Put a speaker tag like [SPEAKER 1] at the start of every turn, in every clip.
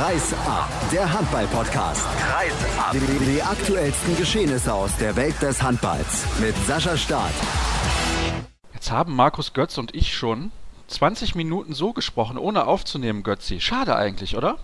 [SPEAKER 1] Kreis ab, der Handball-Podcast. Kreis ab. Die, die aktuellsten Geschehnisse aus der Welt des Handballs mit Sascha Staat.
[SPEAKER 2] Jetzt haben Markus Götz und ich schon 20 Minuten so gesprochen, ohne aufzunehmen, Götzi. Schade eigentlich, oder?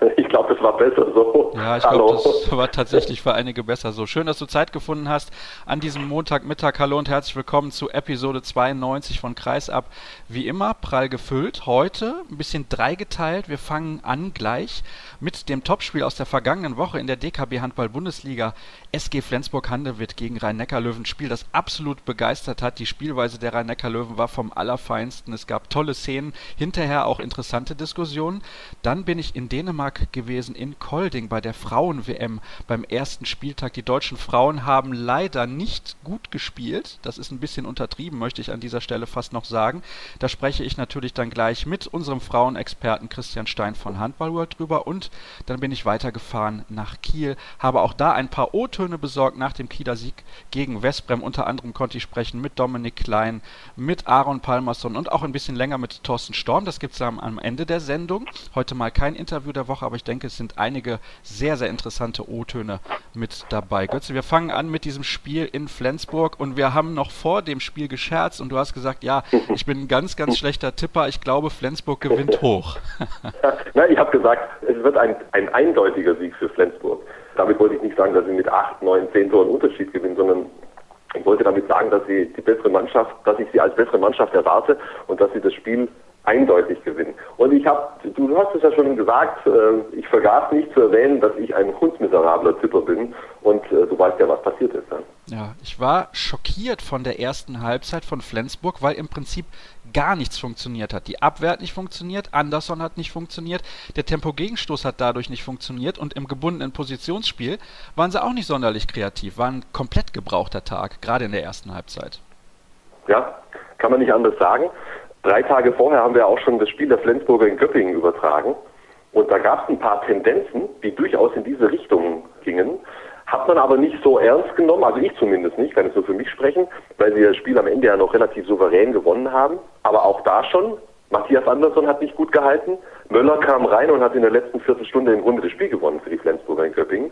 [SPEAKER 3] Ich glaube, es war besser so.
[SPEAKER 2] Ja, ich glaube, das war tatsächlich für einige besser so. Schön, dass du Zeit gefunden hast an diesem Montagmittag. Hallo und herzlich willkommen zu Episode 92 von Kreisab. Wie immer, prall gefüllt. Heute ein bisschen dreigeteilt. Wir fangen an gleich mit dem Topspiel aus der vergangenen Woche in der DKB Handball Bundesliga. SG Flensburg-Handewitt gegen Rhein-Neckar-Löwen. Spiel, das absolut begeistert hat. Die Spielweise der Rhein-Neckar-Löwen war vom Allerfeinsten. Es gab tolle Szenen, hinterher auch interessante Diskussionen. Dann bin ich in Dänemark gewesen, in Kolding bei der Frauen-WM beim ersten Spieltag. Die deutschen Frauen haben leider nicht gut gespielt. Das ist ein bisschen untertrieben, möchte ich an dieser Stelle fast noch sagen. Da spreche ich natürlich dann gleich mit unserem Frauenexperten Christian Stein von Handball World drüber und dann bin ich weitergefahren nach Kiel, habe auch da ein paar O-Töne besorgt nach dem Kieler Sieg gegen Westbrem. Unter anderem konnte ich sprechen mit Dominik Klein, mit Aaron Palmerson und auch ein bisschen länger mit Thorsten Storm. Das gibt es am Ende der Sendung. Heute mal kein Interview der Woche, aber ich denke, es sind einige sehr, sehr interessante O-Töne mit dabei. Götze, wir fangen an mit diesem Spiel in Flensburg und wir haben noch vor dem Spiel gescherzt und du hast gesagt, ja, ich bin ein ganz, ganz schlechter Tipper. Ich glaube, Flensburg gewinnt hoch.
[SPEAKER 3] Na, ich habe gesagt, es wird ein, ein eindeutiger Sieg für Flensburg. Damit wollte ich nicht sagen, dass sie mit 8, 9, 10 Toren Unterschied gewinnen, sondern ich wollte damit sagen, dass sie die bessere Mannschaft, dass ich sie als bessere Mannschaft erwarte und dass sie das Spiel eindeutig gewinnen. Und ich habe, du hast es ja schon gesagt, äh, ich vergaß nicht zu erwähnen, dass ich ein hundsmiserabler Tipper bin und äh, du weißt ja, was passiert ist dann.
[SPEAKER 2] Ja, ich war schockiert von der ersten Halbzeit von Flensburg, weil im Prinzip gar nichts funktioniert hat. Die Abwehr hat nicht funktioniert, Anderson hat nicht funktioniert, der Tempogegenstoß hat dadurch nicht funktioniert und im gebundenen Positionsspiel waren sie auch nicht sonderlich kreativ, war ein komplett gebrauchter Tag, gerade in der ersten Halbzeit.
[SPEAKER 3] Ja, kann man nicht anders sagen. Drei Tage vorher haben wir auch schon das Spiel der Flensburger in Göppingen übertragen. Und da gab es ein paar Tendenzen, die durchaus in diese Richtung gingen. Hat man aber nicht so ernst genommen, also ich zumindest nicht, kann ich nur für mich sprechen, weil sie das Spiel am Ende ja noch relativ souverän gewonnen haben. Aber auch da schon, Matthias Andersson hat nicht gut gehalten. Möller kam rein und hat in der letzten Viertelstunde im Grunde das Spiel gewonnen für die Flensburger in Göppingen.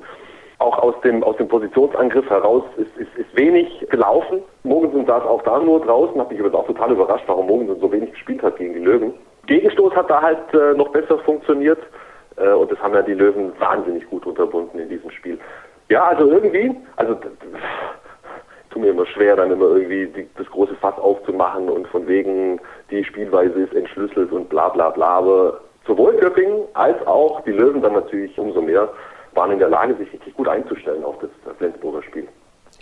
[SPEAKER 3] Auch aus dem, aus dem Positionsangriff heraus ist, ist, ist wenig gelaufen. Mogensen saß auch da nur draußen, hat mich aber auch total überrascht, warum Mogensen so wenig gespielt hat gegen die Löwen. Gegenstoß hat da halt äh, noch besser funktioniert äh, und das haben ja die Löwen wahnsinnig gut unterbunden in diesem Spiel. Ja, also irgendwie, also tut mir immer schwer, dann immer irgendwie die, das große Fass aufzumachen und von wegen die Spielweise ist entschlüsselt und bla bla bla, aber sowohl Göppingen als auch die Löwen dann natürlich umso mehr waren in der Lage, sich richtig gut einzustellen auf das Flensburger Spiel.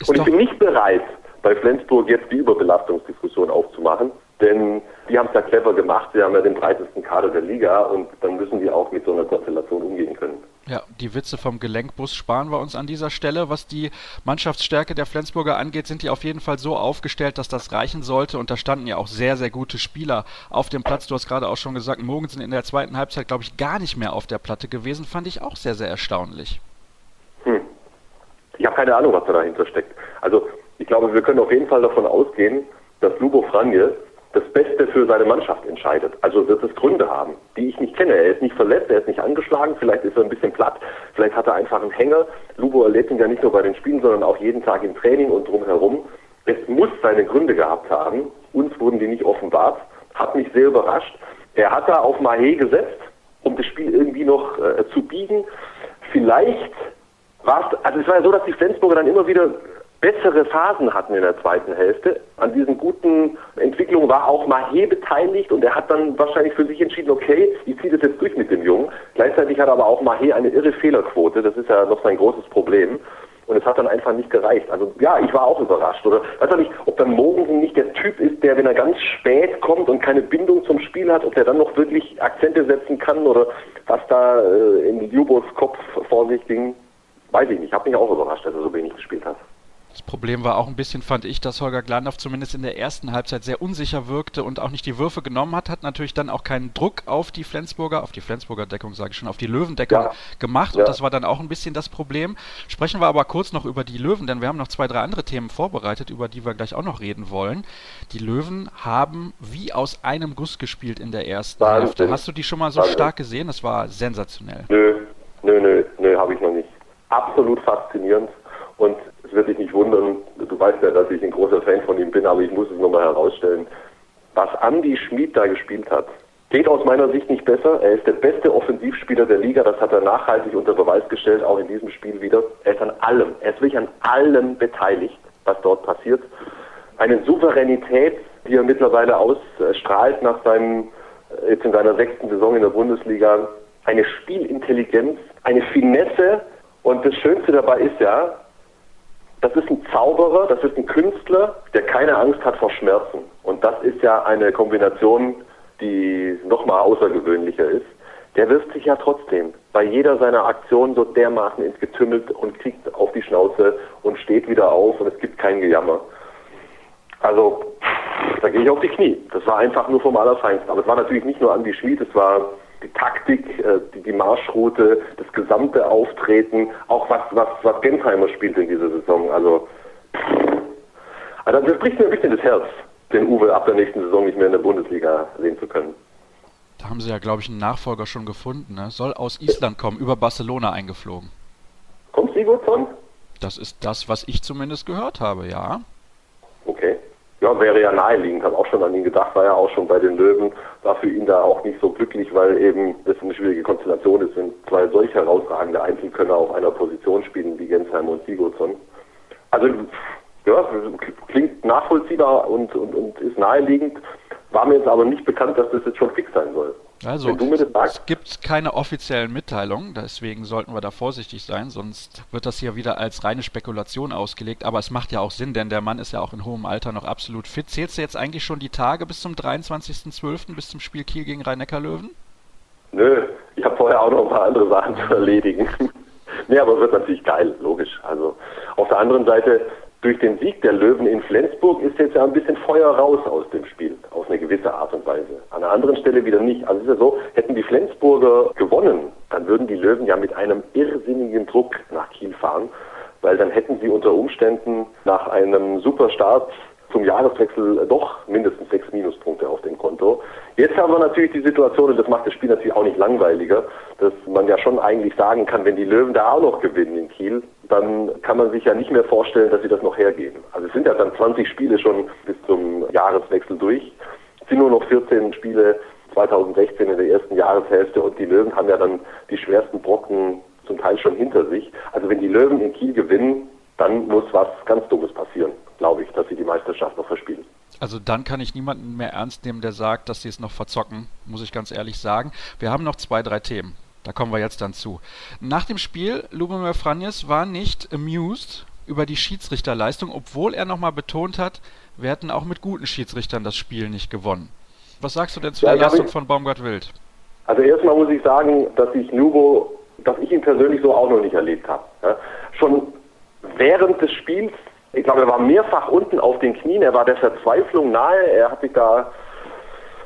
[SPEAKER 3] Ist und ich bin nicht bereit, bei Flensburg jetzt die Überbelastungsdiskussion aufzumachen, denn die haben es ja clever gemacht, sie haben ja den breitesten Kader der Liga und dann müssen die auch mit so einer Konstellation umgehen können.
[SPEAKER 2] Ja, die Witze vom Gelenkbus sparen wir uns an dieser Stelle. Was die Mannschaftsstärke der Flensburger angeht, sind die auf jeden Fall so aufgestellt, dass das reichen sollte. Und da standen ja auch sehr, sehr gute Spieler auf dem Platz. Du hast gerade auch schon gesagt, Morgen sind in der zweiten Halbzeit, glaube ich, gar nicht mehr auf der Platte gewesen. Fand ich auch sehr, sehr erstaunlich.
[SPEAKER 3] Hm. Ich habe keine Ahnung, was da dahinter steckt. Also ich glaube, wir können auf jeden Fall davon ausgehen, dass Lubo Franje das Beste für seine Mannschaft entscheidet. Also wird es Gründe haben, die ich nicht kenne. Er ist nicht verletzt, er ist nicht angeschlagen, vielleicht ist er ein bisschen platt, vielleicht hat er einfach einen Hänger. Lubo erlebt ihn ja nicht nur bei den Spielen, sondern auch jeden Tag im Training und drumherum. Es muss seine Gründe gehabt haben. Uns wurden die nicht offenbart. Hat mich sehr überrascht. Er hat da auf Mahé gesetzt, um das Spiel irgendwie noch äh, zu biegen. Vielleicht war es, also es war ja so, dass die Flensburger dann immer wieder bessere Phasen hatten in der zweiten Hälfte. An diesen guten Entwicklungen war auch Mahé beteiligt und er hat dann wahrscheinlich für sich entschieden, okay, ich ziehe das jetzt durch mit dem Jungen. Gleichzeitig hat aber auch Mahé eine irre Fehlerquote, das ist ja noch sein großes Problem. Und es hat dann einfach nicht gereicht. Also ja, ich war auch überrascht. Oder weiß auch nicht, ob dann Mogensen nicht der Typ ist, der, wenn er ganz spät kommt und keine Bindung zum Spiel hat, ob der dann noch wirklich Akzente setzen kann oder was da äh, in Jubos Kopf vor sich ging, weiß ich nicht. Ich habe mich auch überrascht, dass er so wenig gespielt hat.
[SPEAKER 2] Das Problem war auch ein bisschen, fand ich, dass Holger Glandorf zumindest in der ersten Halbzeit sehr unsicher wirkte und auch nicht die Würfe genommen hat, hat natürlich dann auch keinen Druck auf die Flensburger, auf die Flensburger Deckung sage ich schon, auf die Löwendeckung ja. gemacht ja. und das war dann auch ein bisschen das Problem. Sprechen wir aber kurz noch über die Löwen, denn wir haben noch zwei, drei andere Themen vorbereitet, über die wir gleich auch noch reden wollen. Die Löwen haben wie aus einem Guss gespielt in der ersten Wahnsinn. Hälfte. Hast du die schon mal so Wahnsinn. stark gesehen? Das war sensationell.
[SPEAKER 3] Nö, nö, nö, nö, habe ich noch nicht. Absolut faszinierend und es wird dich nicht wundern, du weißt ja, dass ich ein großer Fan von ihm bin, aber ich muss es nochmal herausstellen. Was Andy Schmid da gespielt hat, geht aus meiner Sicht nicht besser. Er ist der beste Offensivspieler der Liga, das hat er nachhaltig unter Beweis gestellt, auch in diesem Spiel wieder. Er ist an allem, er ist wirklich an allem beteiligt, was dort passiert. Eine Souveränität, die er mittlerweile ausstrahlt nach seinem, jetzt in seiner sechsten Saison in der Bundesliga, eine Spielintelligenz, eine Finesse und das Schönste dabei ist ja, das ist ein Zauberer, das ist ein Künstler, der keine Angst hat vor Schmerzen. Und das ist ja eine Kombination, die nochmal außergewöhnlicher ist. Der wirft sich ja trotzdem bei jeder seiner Aktionen so dermaßen ins Getümmel und kriegt auf die Schnauze und steht wieder auf und es gibt kein Gejammer. Also, da gehe ich auf die Knie. Das war einfach nur vom Allerfeinsten. Aber es war natürlich nicht nur Andi Schmid, es war die Taktik, äh, die, die Marschroute, das gesamte Auftreten, auch was, was, was Gensheimer spielt in dieser Saison. Also, also das bricht mir ein bisschen das Herz, den Uwe ab der nächsten Saison nicht mehr in der Bundesliga sehen zu können.
[SPEAKER 2] Da haben sie ja, glaube ich, einen Nachfolger schon gefunden. Ne? Soll aus Island kommen, über Barcelona eingeflogen.
[SPEAKER 3] Kommt Sigurdsson?
[SPEAKER 2] Das ist das, was ich zumindest gehört habe, ja.
[SPEAKER 3] Ja, wäre ja naheliegend, habe auch schon an ihn gedacht, war ja auch schon bei den Löwen, war für ihn da auch nicht so glücklich, weil eben das eine schwierige Konstellation ist, wenn zwei solch herausragende Einzelkönner auf einer Position spielen wie Gensheim und Sigurdsson. Also ja, klingt nachvollziehbar und, und, und ist naheliegend, war mir jetzt aber nicht bekannt, dass das jetzt schon fix sein soll.
[SPEAKER 2] Also, es gibt keine offiziellen Mitteilungen, deswegen sollten wir da vorsichtig sein, sonst wird das hier wieder als reine Spekulation ausgelegt. Aber es macht ja auch Sinn, denn der Mann ist ja auch in hohem Alter noch absolut fit. Zählst du jetzt eigentlich schon die Tage bis zum 23.12., bis zum Spiel Kiel gegen Rhein-Neckar-Löwen?
[SPEAKER 3] Nö, ich habe vorher auch noch ein paar andere Sachen zu erledigen. nee, aber wird natürlich geil, logisch. Also auf der anderen Seite durch den Sieg der Löwen in Flensburg ist jetzt ja ein bisschen Feuer raus aus dem Spiel, auf eine gewisse Art und Weise. An einer anderen Stelle wieder nicht. Also ist ja so, hätten die Flensburger gewonnen, dann würden die Löwen ja mit einem irrsinnigen Druck nach Kiel fahren, weil dann hätten sie unter Umständen nach einem super Start zum Jahreswechsel doch mindestens sechs Minuspunkte auf dem Konto. Jetzt haben wir natürlich die Situation, und das macht das Spiel natürlich auch nicht langweiliger, dass man ja schon eigentlich sagen kann, wenn die Löwen da auch noch gewinnen in Kiel, dann kann man sich ja nicht mehr vorstellen, dass sie das noch hergeben. Also es sind ja dann 20 Spiele schon bis zum Jahreswechsel durch. Es sind nur noch 14 Spiele 2016 in der ersten Jahreshälfte und die Löwen haben ja dann die schwersten Brocken zum Teil schon hinter sich. Also wenn die Löwen in Kiel gewinnen, dann muss was ganz Dummes passieren, glaube ich, dass sie die Meisterschaft noch verspielen.
[SPEAKER 2] Also dann kann ich niemanden mehr ernst nehmen, der sagt, dass sie es noch verzocken, muss ich ganz ehrlich sagen. Wir haben noch zwei, drei Themen. Da kommen wir jetzt dann zu. Nach dem Spiel, Lubomir Franjes war nicht amused über die Schiedsrichterleistung, obwohl er nochmal betont hat, wir hätten auch mit guten Schiedsrichtern das Spiel nicht gewonnen. Was sagst du denn zu ja, der Leistung von Baumgart Wild?
[SPEAKER 3] Also erstmal muss ich sagen, dass ich Lubo, dass ich ihn persönlich so auch noch nicht erlebt habe. Ja, schon während des Spiels, ich glaube, er war mehrfach unten auf den Knien, er war der Verzweiflung nahe, er hat sich da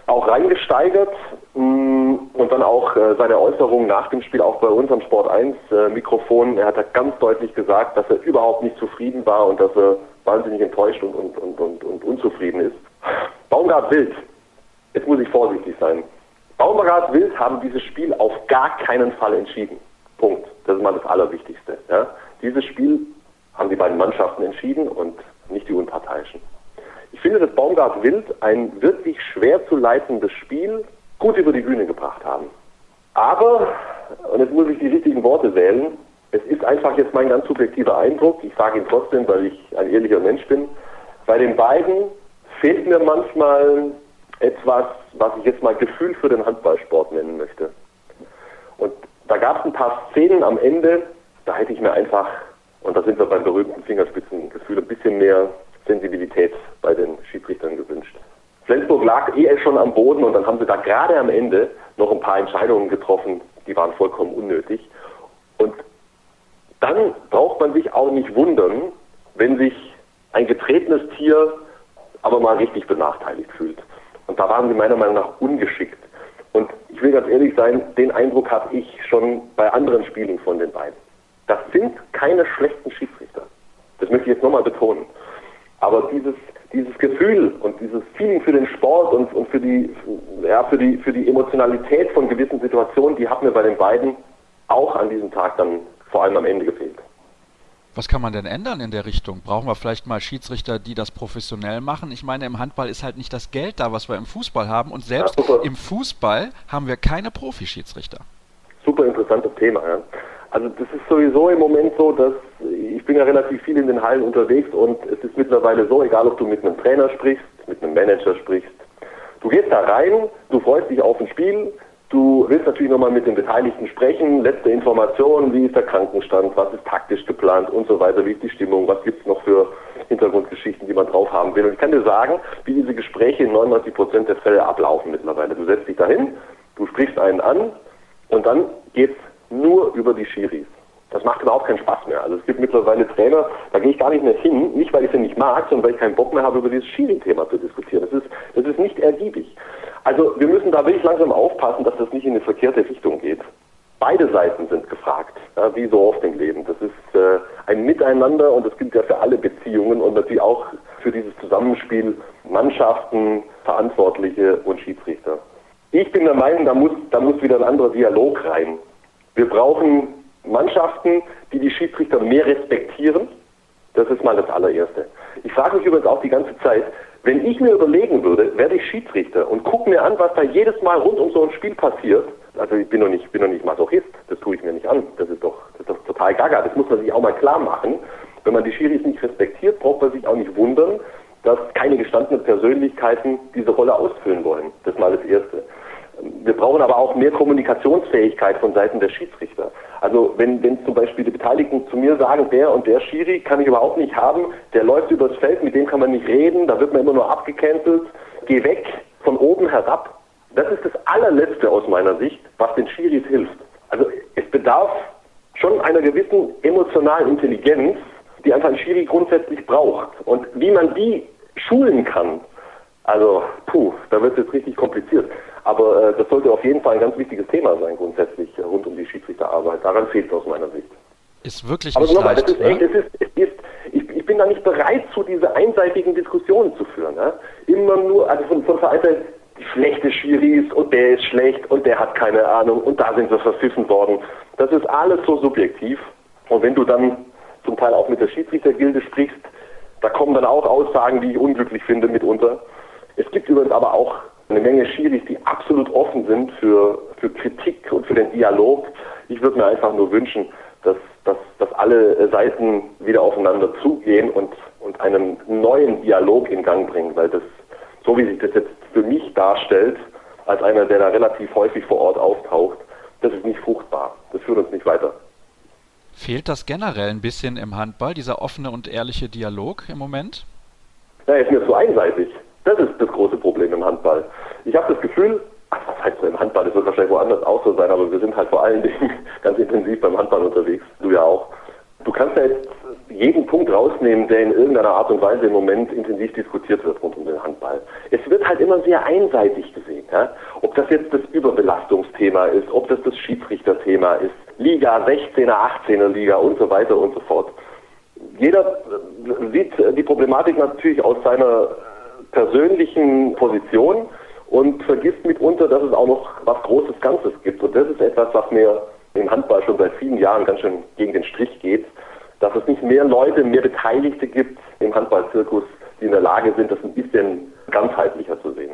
[SPEAKER 3] auch reingesteigert mm, und dann auch äh, seine Äußerungen nach dem Spiel auch bei uns am Sport 1 äh, Mikrofon. Er hat da ganz deutlich gesagt, dass er überhaupt nicht zufrieden war und dass er wahnsinnig enttäuscht und, und, und, und, und unzufrieden ist. Baumgart Wild, jetzt muss ich vorsichtig sein. Baumgart Wild haben dieses Spiel auf gar keinen Fall entschieden. Punkt. Das ist mal das Allerwichtigste. Ja? Dieses Spiel haben die beiden Mannschaften entschieden und nicht die Unparteiischen. Ich finde, dass Baumgart Wild ein wirklich schwer zu leitendes Spiel gut über die Bühne gebracht haben. Aber, und jetzt muss ich die richtigen Worte wählen, es ist einfach jetzt mein ganz subjektiver Eindruck, ich sage ihn trotzdem, weil ich ein ehrlicher Mensch bin, bei den beiden fehlt mir manchmal etwas, was ich jetzt mal Gefühl für den Handballsport nennen möchte. Und da gab es ein paar Szenen am Ende, da hätte ich mir einfach, und da sind wir beim berühmten Fingerspitzengefühl, ein bisschen mehr Sensibilität bei den Schiedsrichtern gewünscht. Flensburg lag eh schon am Boden und dann haben sie da gerade am Ende noch ein paar Entscheidungen getroffen, die waren vollkommen unnötig. Und dann braucht man sich auch nicht wundern, wenn sich ein getretenes Tier aber mal richtig benachteiligt fühlt. Und da waren sie meiner Meinung nach ungeschickt. Und ich will ganz ehrlich sein, den Eindruck habe ich schon bei anderen Spielen von den beiden. Das sind keine schlechten Schiedsrichter. Das möchte ich jetzt nochmal betonen. Aber dieses, dieses Gefühl und dieses Feeling für den Sport und, und für, die, ja, für, die, für die Emotionalität von gewissen Situationen, die hat mir bei den beiden auch an diesem Tag dann vor allem am Ende gefehlt.
[SPEAKER 2] Was kann man denn ändern in der Richtung? Brauchen wir vielleicht mal Schiedsrichter, die das professionell machen? Ich meine, im Handball ist halt nicht das Geld da, was wir im Fußball haben. Und selbst ja, im Fußball haben wir keine Profischiedsrichter.
[SPEAKER 3] Super interessantes Thema. Ja. Also das ist sowieso im Moment so, dass ich bin ja relativ viel in den Hallen unterwegs und es ist mittlerweile so, egal ob du mit einem Trainer sprichst, mit einem Manager sprichst, du gehst da rein, du freust dich auf ein Spiel, Du willst natürlich nochmal mit den Beteiligten sprechen, letzte Informationen, wie ist der Krankenstand, was ist taktisch geplant und so weiter, wie ist die Stimmung, was gibt es noch für Hintergrundgeschichten, die man drauf haben will. Und ich kann dir sagen, wie diese Gespräche in 99 Prozent der Fälle ablaufen mittlerweile. Du setzt dich dahin, du sprichst einen an und dann geht es nur über die Schiris. Das macht überhaupt keinen Spaß mehr. Also es gibt mittlerweile Trainer, da gehe ich gar nicht mehr hin, nicht weil ich sie nicht mag, sondern weil ich keinen Bock mehr habe, über dieses Schiri-Thema zu diskutieren. Das ist, das ist nicht ergiebig. Also wir müssen da wirklich langsam aufpassen, dass das nicht in eine verkehrte Richtung geht. Beide Seiten sind gefragt, ja, wie so oft im Leben. Das ist äh, ein Miteinander und das gilt ja für alle Beziehungen und natürlich auch für dieses Zusammenspiel Mannschaften, Verantwortliche und Schiedsrichter. Ich bin der Meinung, da muss, da muss wieder ein anderer Dialog rein. Wir brauchen Mannschaften, die die Schiedsrichter mehr respektieren. Das ist mal das allererste. Ich frage mich übrigens auch die ganze Zeit, wenn ich mir überlegen würde, werde ich Schiedsrichter und gucke mir an, was da jedes Mal rund um so ein Spiel passiert. Also ich bin doch nicht, bin doch nicht Masochist, das tue ich mir nicht an. Das ist doch, das ist doch total gaga. Das muss man sich auch mal klar machen. Wenn man die Schiris nicht respektiert, braucht man sich auch nicht wundern, dass keine gestandenen Persönlichkeiten diese Rolle ausfüllen wollen. Das ist mal das Erste. Wir brauchen aber auch mehr Kommunikationsfähigkeit von Seiten der Schiedsrichter. Also wenn, wenn zum Beispiel die Beteiligten zu mir sagen, der und der Schiri kann ich überhaupt nicht haben, der läuft übers Feld, mit dem kann man nicht reden, da wird man immer nur abgecancelt, geh weg, von oben herab. Das ist das allerletzte aus meiner Sicht, was den Schiris hilft. Also es bedarf schon einer gewissen emotionalen Intelligenz, die einfach ein Schiri grundsätzlich braucht. Und wie man die schulen kann, also puh, da wird es jetzt richtig kompliziert. Aber äh, das sollte auf jeden Fall ein ganz wichtiges Thema sein, grundsätzlich äh, rund um die Schiedsrichterarbeit. Daran fehlt es aus meiner Sicht.
[SPEAKER 2] Ist wirklich Aber nicht nochmal, leicht,
[SPEAKER 3] das ist ne? echt, es ist, es ist, ich, ich, bin da nicht bereit, zu diese einseitigen Diskussionen zu führen. Ne? Immer nur, also von, von Vereinsseite, die schlechte Schiris und der ist schlecht und der hat keine Ahnung und da sind wir verpfiffen worden. Das ist alles so subjektiv. Und wenn du dann zum Teil auch mit der Schiedsrichtergilde sprichst, da kommen dann auch Aussagen, die ich unglücklich finde mitunter. Es gibt übrigens aber auch eine Menge Schiris, die absolut offen sind für, für Kritik und für den Dialog. Ich würde mir einfach nur wünschen, dass, dass, dass alle Seiten wieder aufeinander zugehen und, und einen neuen Dialog in Gang bringen, weil das, so wie sich das jetzt für mich darstellt, als einer, der da relativ häufig vor Ort auftaucht, das ist nicht fruchtbar. Das führt uns nicht weiter.
[SPEAKER 2] Fehlt das generell ein bisschen im Handball, dieser offene und ehrliche Dialog im Moment?
[SPEAKER 3] Ja, er ist mir zu einseitig. Das ist das große Problem im Handball. Ich habe das Gefühl, ach, was heißt so im Handball, das wird wahrscheinlich woanders auch so sein, aber wir sind halt vor allen Dingen ganz intensiv beim Handball unterwegs, du ja auch. Du kannst ja jetzt jeden Punkt rausnehmen, der in irgendeiner Art und Weise im Moment intensiv diskutiert wird rund um den Handball. Es wird halt immer sehr einseitig gesehen. Ja? Ob das jetzt das Überbelastungsthema ist, ob das das Schiedsrichterthema ist, Liga, 16er, 18er Liga und so weiter und so fort. Jeder sieht die Problematik natürlich aus seiner persönlichen Position und vergisst mitunter, dass es auch noch was Großes Ganzes gibt. Und das ist etwas, was mir im Handball schon seit vielen Jahren ganz schön gegen den Strich geht, dass es nicht mehr Leute, mehr Beteiligte gibt im Handballzirkus, die in der Lage sind, das ein bisschen ganzheitlicher zu sehen.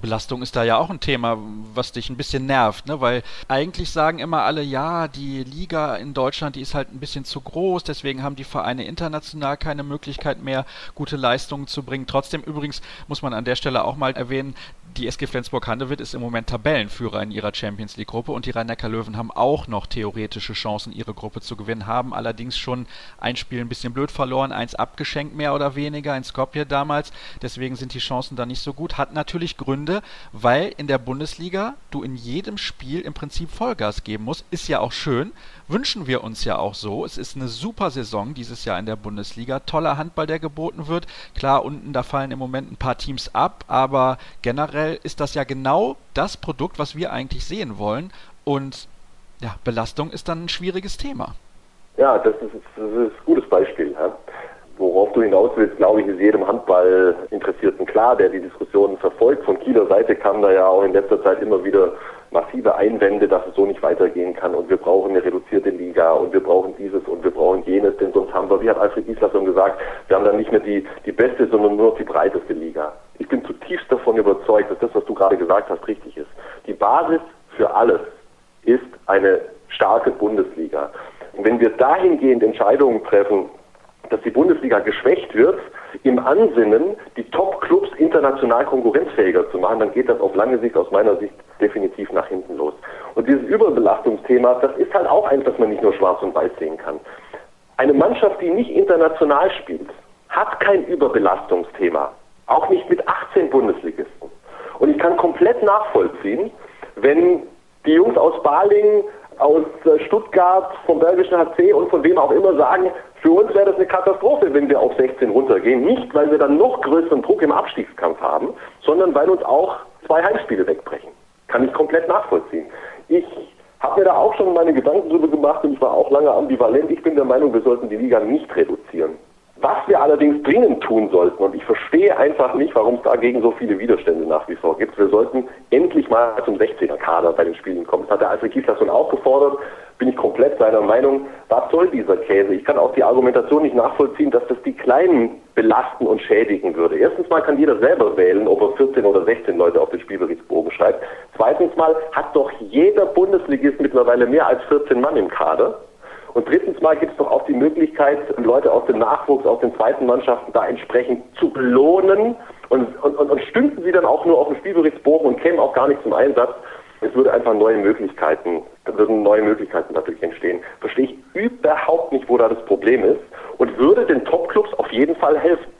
[SPEAKER 2] Belastung ist da ja auch ein Thema, was dich ein bisschen nervt, ne? Weil eigentlich sagen immer alle, ja, die Liga in Deutschland, die ist halt ein bisschen zu groß, deswegen haben die Vereine international keine Möglichkeit mehr, gute Leistungen zu bringen. Trotzdem übrigens muss man an der Stelle auch mal erwähnen, die SG Flensburg-Handewitt ist im Moment Tabellenführer in ihrer Champions League-Gruppe und die Rhein-Neckar-Löwen haben auch noch theoretische Chancen, ihre Gruppe zu gewinnen, haben allerdings schon ein Spiel ein bisschen blöd verloren, eins abgeschenkt mehr oder weniger in Skopje damals. Deswegen sind die Chancen da nicht so gut. Hat natürlich Gründe, Gründe, weil in der Bundesliga du in jedem Spiel im Prinzip Vollgas geben musst. Ist ja auch schön, wünschen wir uns ja auch so. Es ist eine super Saison dieses Jahr in der Bundesliga. Toller Handball, der geboten wird. Klar, unten da fallen im Moment ein paar Teams ab, aber generell ist das ja genau das Produkt, was wir eigentlich sehen wollen. Und ja, Belastung ist dann ein schwieriges Thema.
[SPEAKER 3] Ja, das ist, das ist ein gutes Beispiel. Ja. Worauf du hinaus willst, glaube ich, ist jedem Handball-Interessierten klar, der die Diskussionen verfolgt. Von Kieler Seite kamen da ja auch in letzter Zeit immer wieder massive Einwände, dass es so nicht weitergehen kann und wir brauchen eine reduzierte Liga und wir brauchen dieses und wir brauchen jenes, denn sonst haben wir, wie hat Alfred Gislason gesagt, wir haben dann nicht mehr die, die beste, sondern nur noch die breiteste Liga. Ich bin zutiefst davon überzeugt, dass das, was du gerade gesagt hast, richtig ist. Die Basis für alles ist eine starke Bundesliga. Und wenn wir dahingehend Entscheidungen treffen, dass die Bundesliga geschwächt wird, im Ansinnen, die Top-Clubs international konkurrenzfähiger zu machen, dann geht das auf lange Sicht aus meiner Sicht definitiv nach hinten los. Und dieses Überbelastungsthema, das ist halt auch eins, das man nicht nur schwarz und weiß sehen kann. Eine Mannschaft, die nicht international spielt, hat kein Überbelastungsthema. Auch nicht mit 18 Bundesligisten. Und ich kann komplett nachvollziehen, wenn die Jungs aus Balingen aus äh, Stuttgart, vom Belgischen HC und von wem auch immer sagen, für uns wäre das eine Katastrophe, wenn wir auf 16 runtergehen. Nicht, weil wir dann noch größeren Druck im Abstiegskampf haben, sondern weil uns auch zwei Heimspiele wegbrechen. Kann ich komplett nachvollziehen. Ich habe mir da auch schon meine Gedanken drüber gemacht und ich war auch lange ambivalent. Ich bin der Meinung, wir sollten die Liga nicht reduzieren. Was wir allerdings dringend tun sollten, und ich verstehe einfach nicht, warum es dagegen so viele Widerstände nach wie vor gibt, wir sollten endlich mal zum 16er-Kader bei den Spielen kommen. Das hat der Alfred Kieslasson auch gefordert, bin ich komplett seiner Meinung. Was soll dieser Käse? Ich kann auch die Argumentation nicht nachvollziehen, dass das die Kleinen belasten und schädigen würde. Erstens mal kann jeder selber wählen, ob er 14 oder 16 Leute auf den Spielberichtsbogen schreibt. Zweitens mal hat doch jeder Bundesligist mittlerweile mehr als 14 Mann im Kader. Und drittens mal gibt es doch auch die Möglichkeit, Leute aus dem Nachwuchs, aus den zweiten Mannschaften da entsprechend zu belohnen und, und, und, und stünden sie dann auch nur auf dem Spielberichtsbogen und kämen auch gar nicht zum Einsatz. Es würde einfach neue Möglichkeiten, da würden neue Möglichkeiten dadurch entstehen. Verstehe ich überhaupt nicht, wo da das Problem ist und würde den Topclubs auf jeden Fall helfen.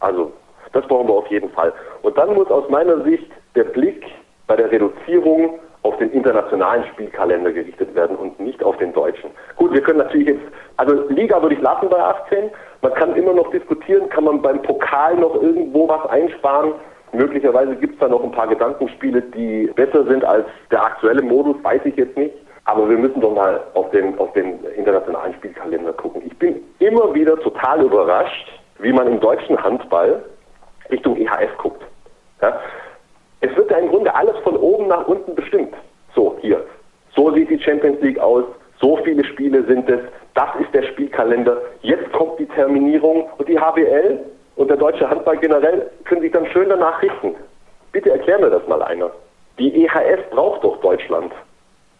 [SPEAKER 3] Also, das brauchen wir auf jeden Fall. Und dann muss aus meiner Sicht der Blick bei der Reduzierung auf den internationalen Spielkalender gerichtet werden und nicht auf den deutschen. Gut, wir können natürlich jetzt, also Liga würde ich lassen bei 18. Man kann immer noch diskutieren, kann man beim Pokal noch irgendwo was einsparen. Möglicherweise gibt es da noch ein paar Gedankenspiele, die besser sind als der aktuelle Modus, weiß ich jetzt nicht. Aber wir müssen doch mal auf den, auf den internationalen Spielkalender gucken. Ich bin immer wieder total überrascht, wie man im deutschen Handball Richtung EHF guckt. Ja? Es wird ja im Grunde alles von oben nach unten bestimmt. So, hier. So sieht die Champions League aus. So viele Spiele sind es. Das ist der Spielkalender. Jetzt kommt die Terminierung und die HBL und der deutsche Handball generell können sich dann schön danach richten. Bitte erklär mir das mal einer. Die EHF braucht doch Deutschland.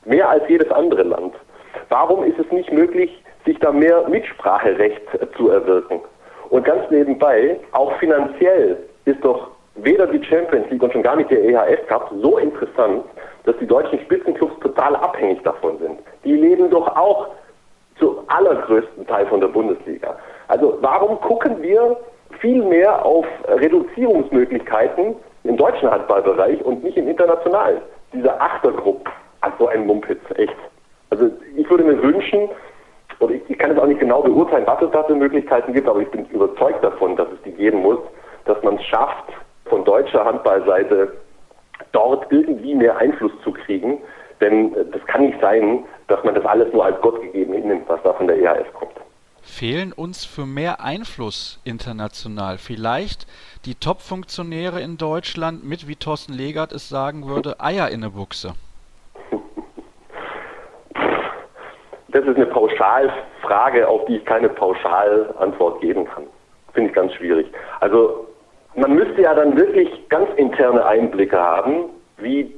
[SPEAKER 3] Mehr als jedes andere Land. Warum ist es nicht möglich, sich da mehr Mitspracherecht zu erwirken? Und ganz nebenbei, auch finanziell ist doch weder die Champions League und schon gar nicht der EHF Cup so interessant, dass die deutschen Spitzenclubs total abhängig davon sind. Die leben doch auch zu allergrößten Teil von der Bundesliga. Also warum gucken wir viel mehr auf Reduzierungsmöglichkeiten im deutschen Handballbereich und nicht im internationalen? Diese Achtergruppe hat so ein Mumpitz, echt. Also ich würde mir wünschen, und ich, ich kann es auch nicht genau beurteilen, was es da für Möglichkeiten gibt, aber ich bin überzeugt davon, dass es die geben muss, dass man es schafft, von deutscher Handballseite dort irgendwie mehr Einfluss zu kriegen. Denn äh, das kann nicht sein, dass man das alles nur als Gott gegeben hinnimmt, was da von der EAS kommt.
[SPEAKER 2] Fehlen uns für mehr Einfluss international vielleicht die Top-Funktionäre in Deutschland mit, wie Thorsten Legert es sagen würde, Eier in der Buchse?
[SPEAKER 3] Das ist eine Pauschalfrage, auf die ich keine Pauschalantwort geben kann. Finde ich ganz schwierig. Also man müsste ja dann wirklich ganz interne Einblicke haben, wie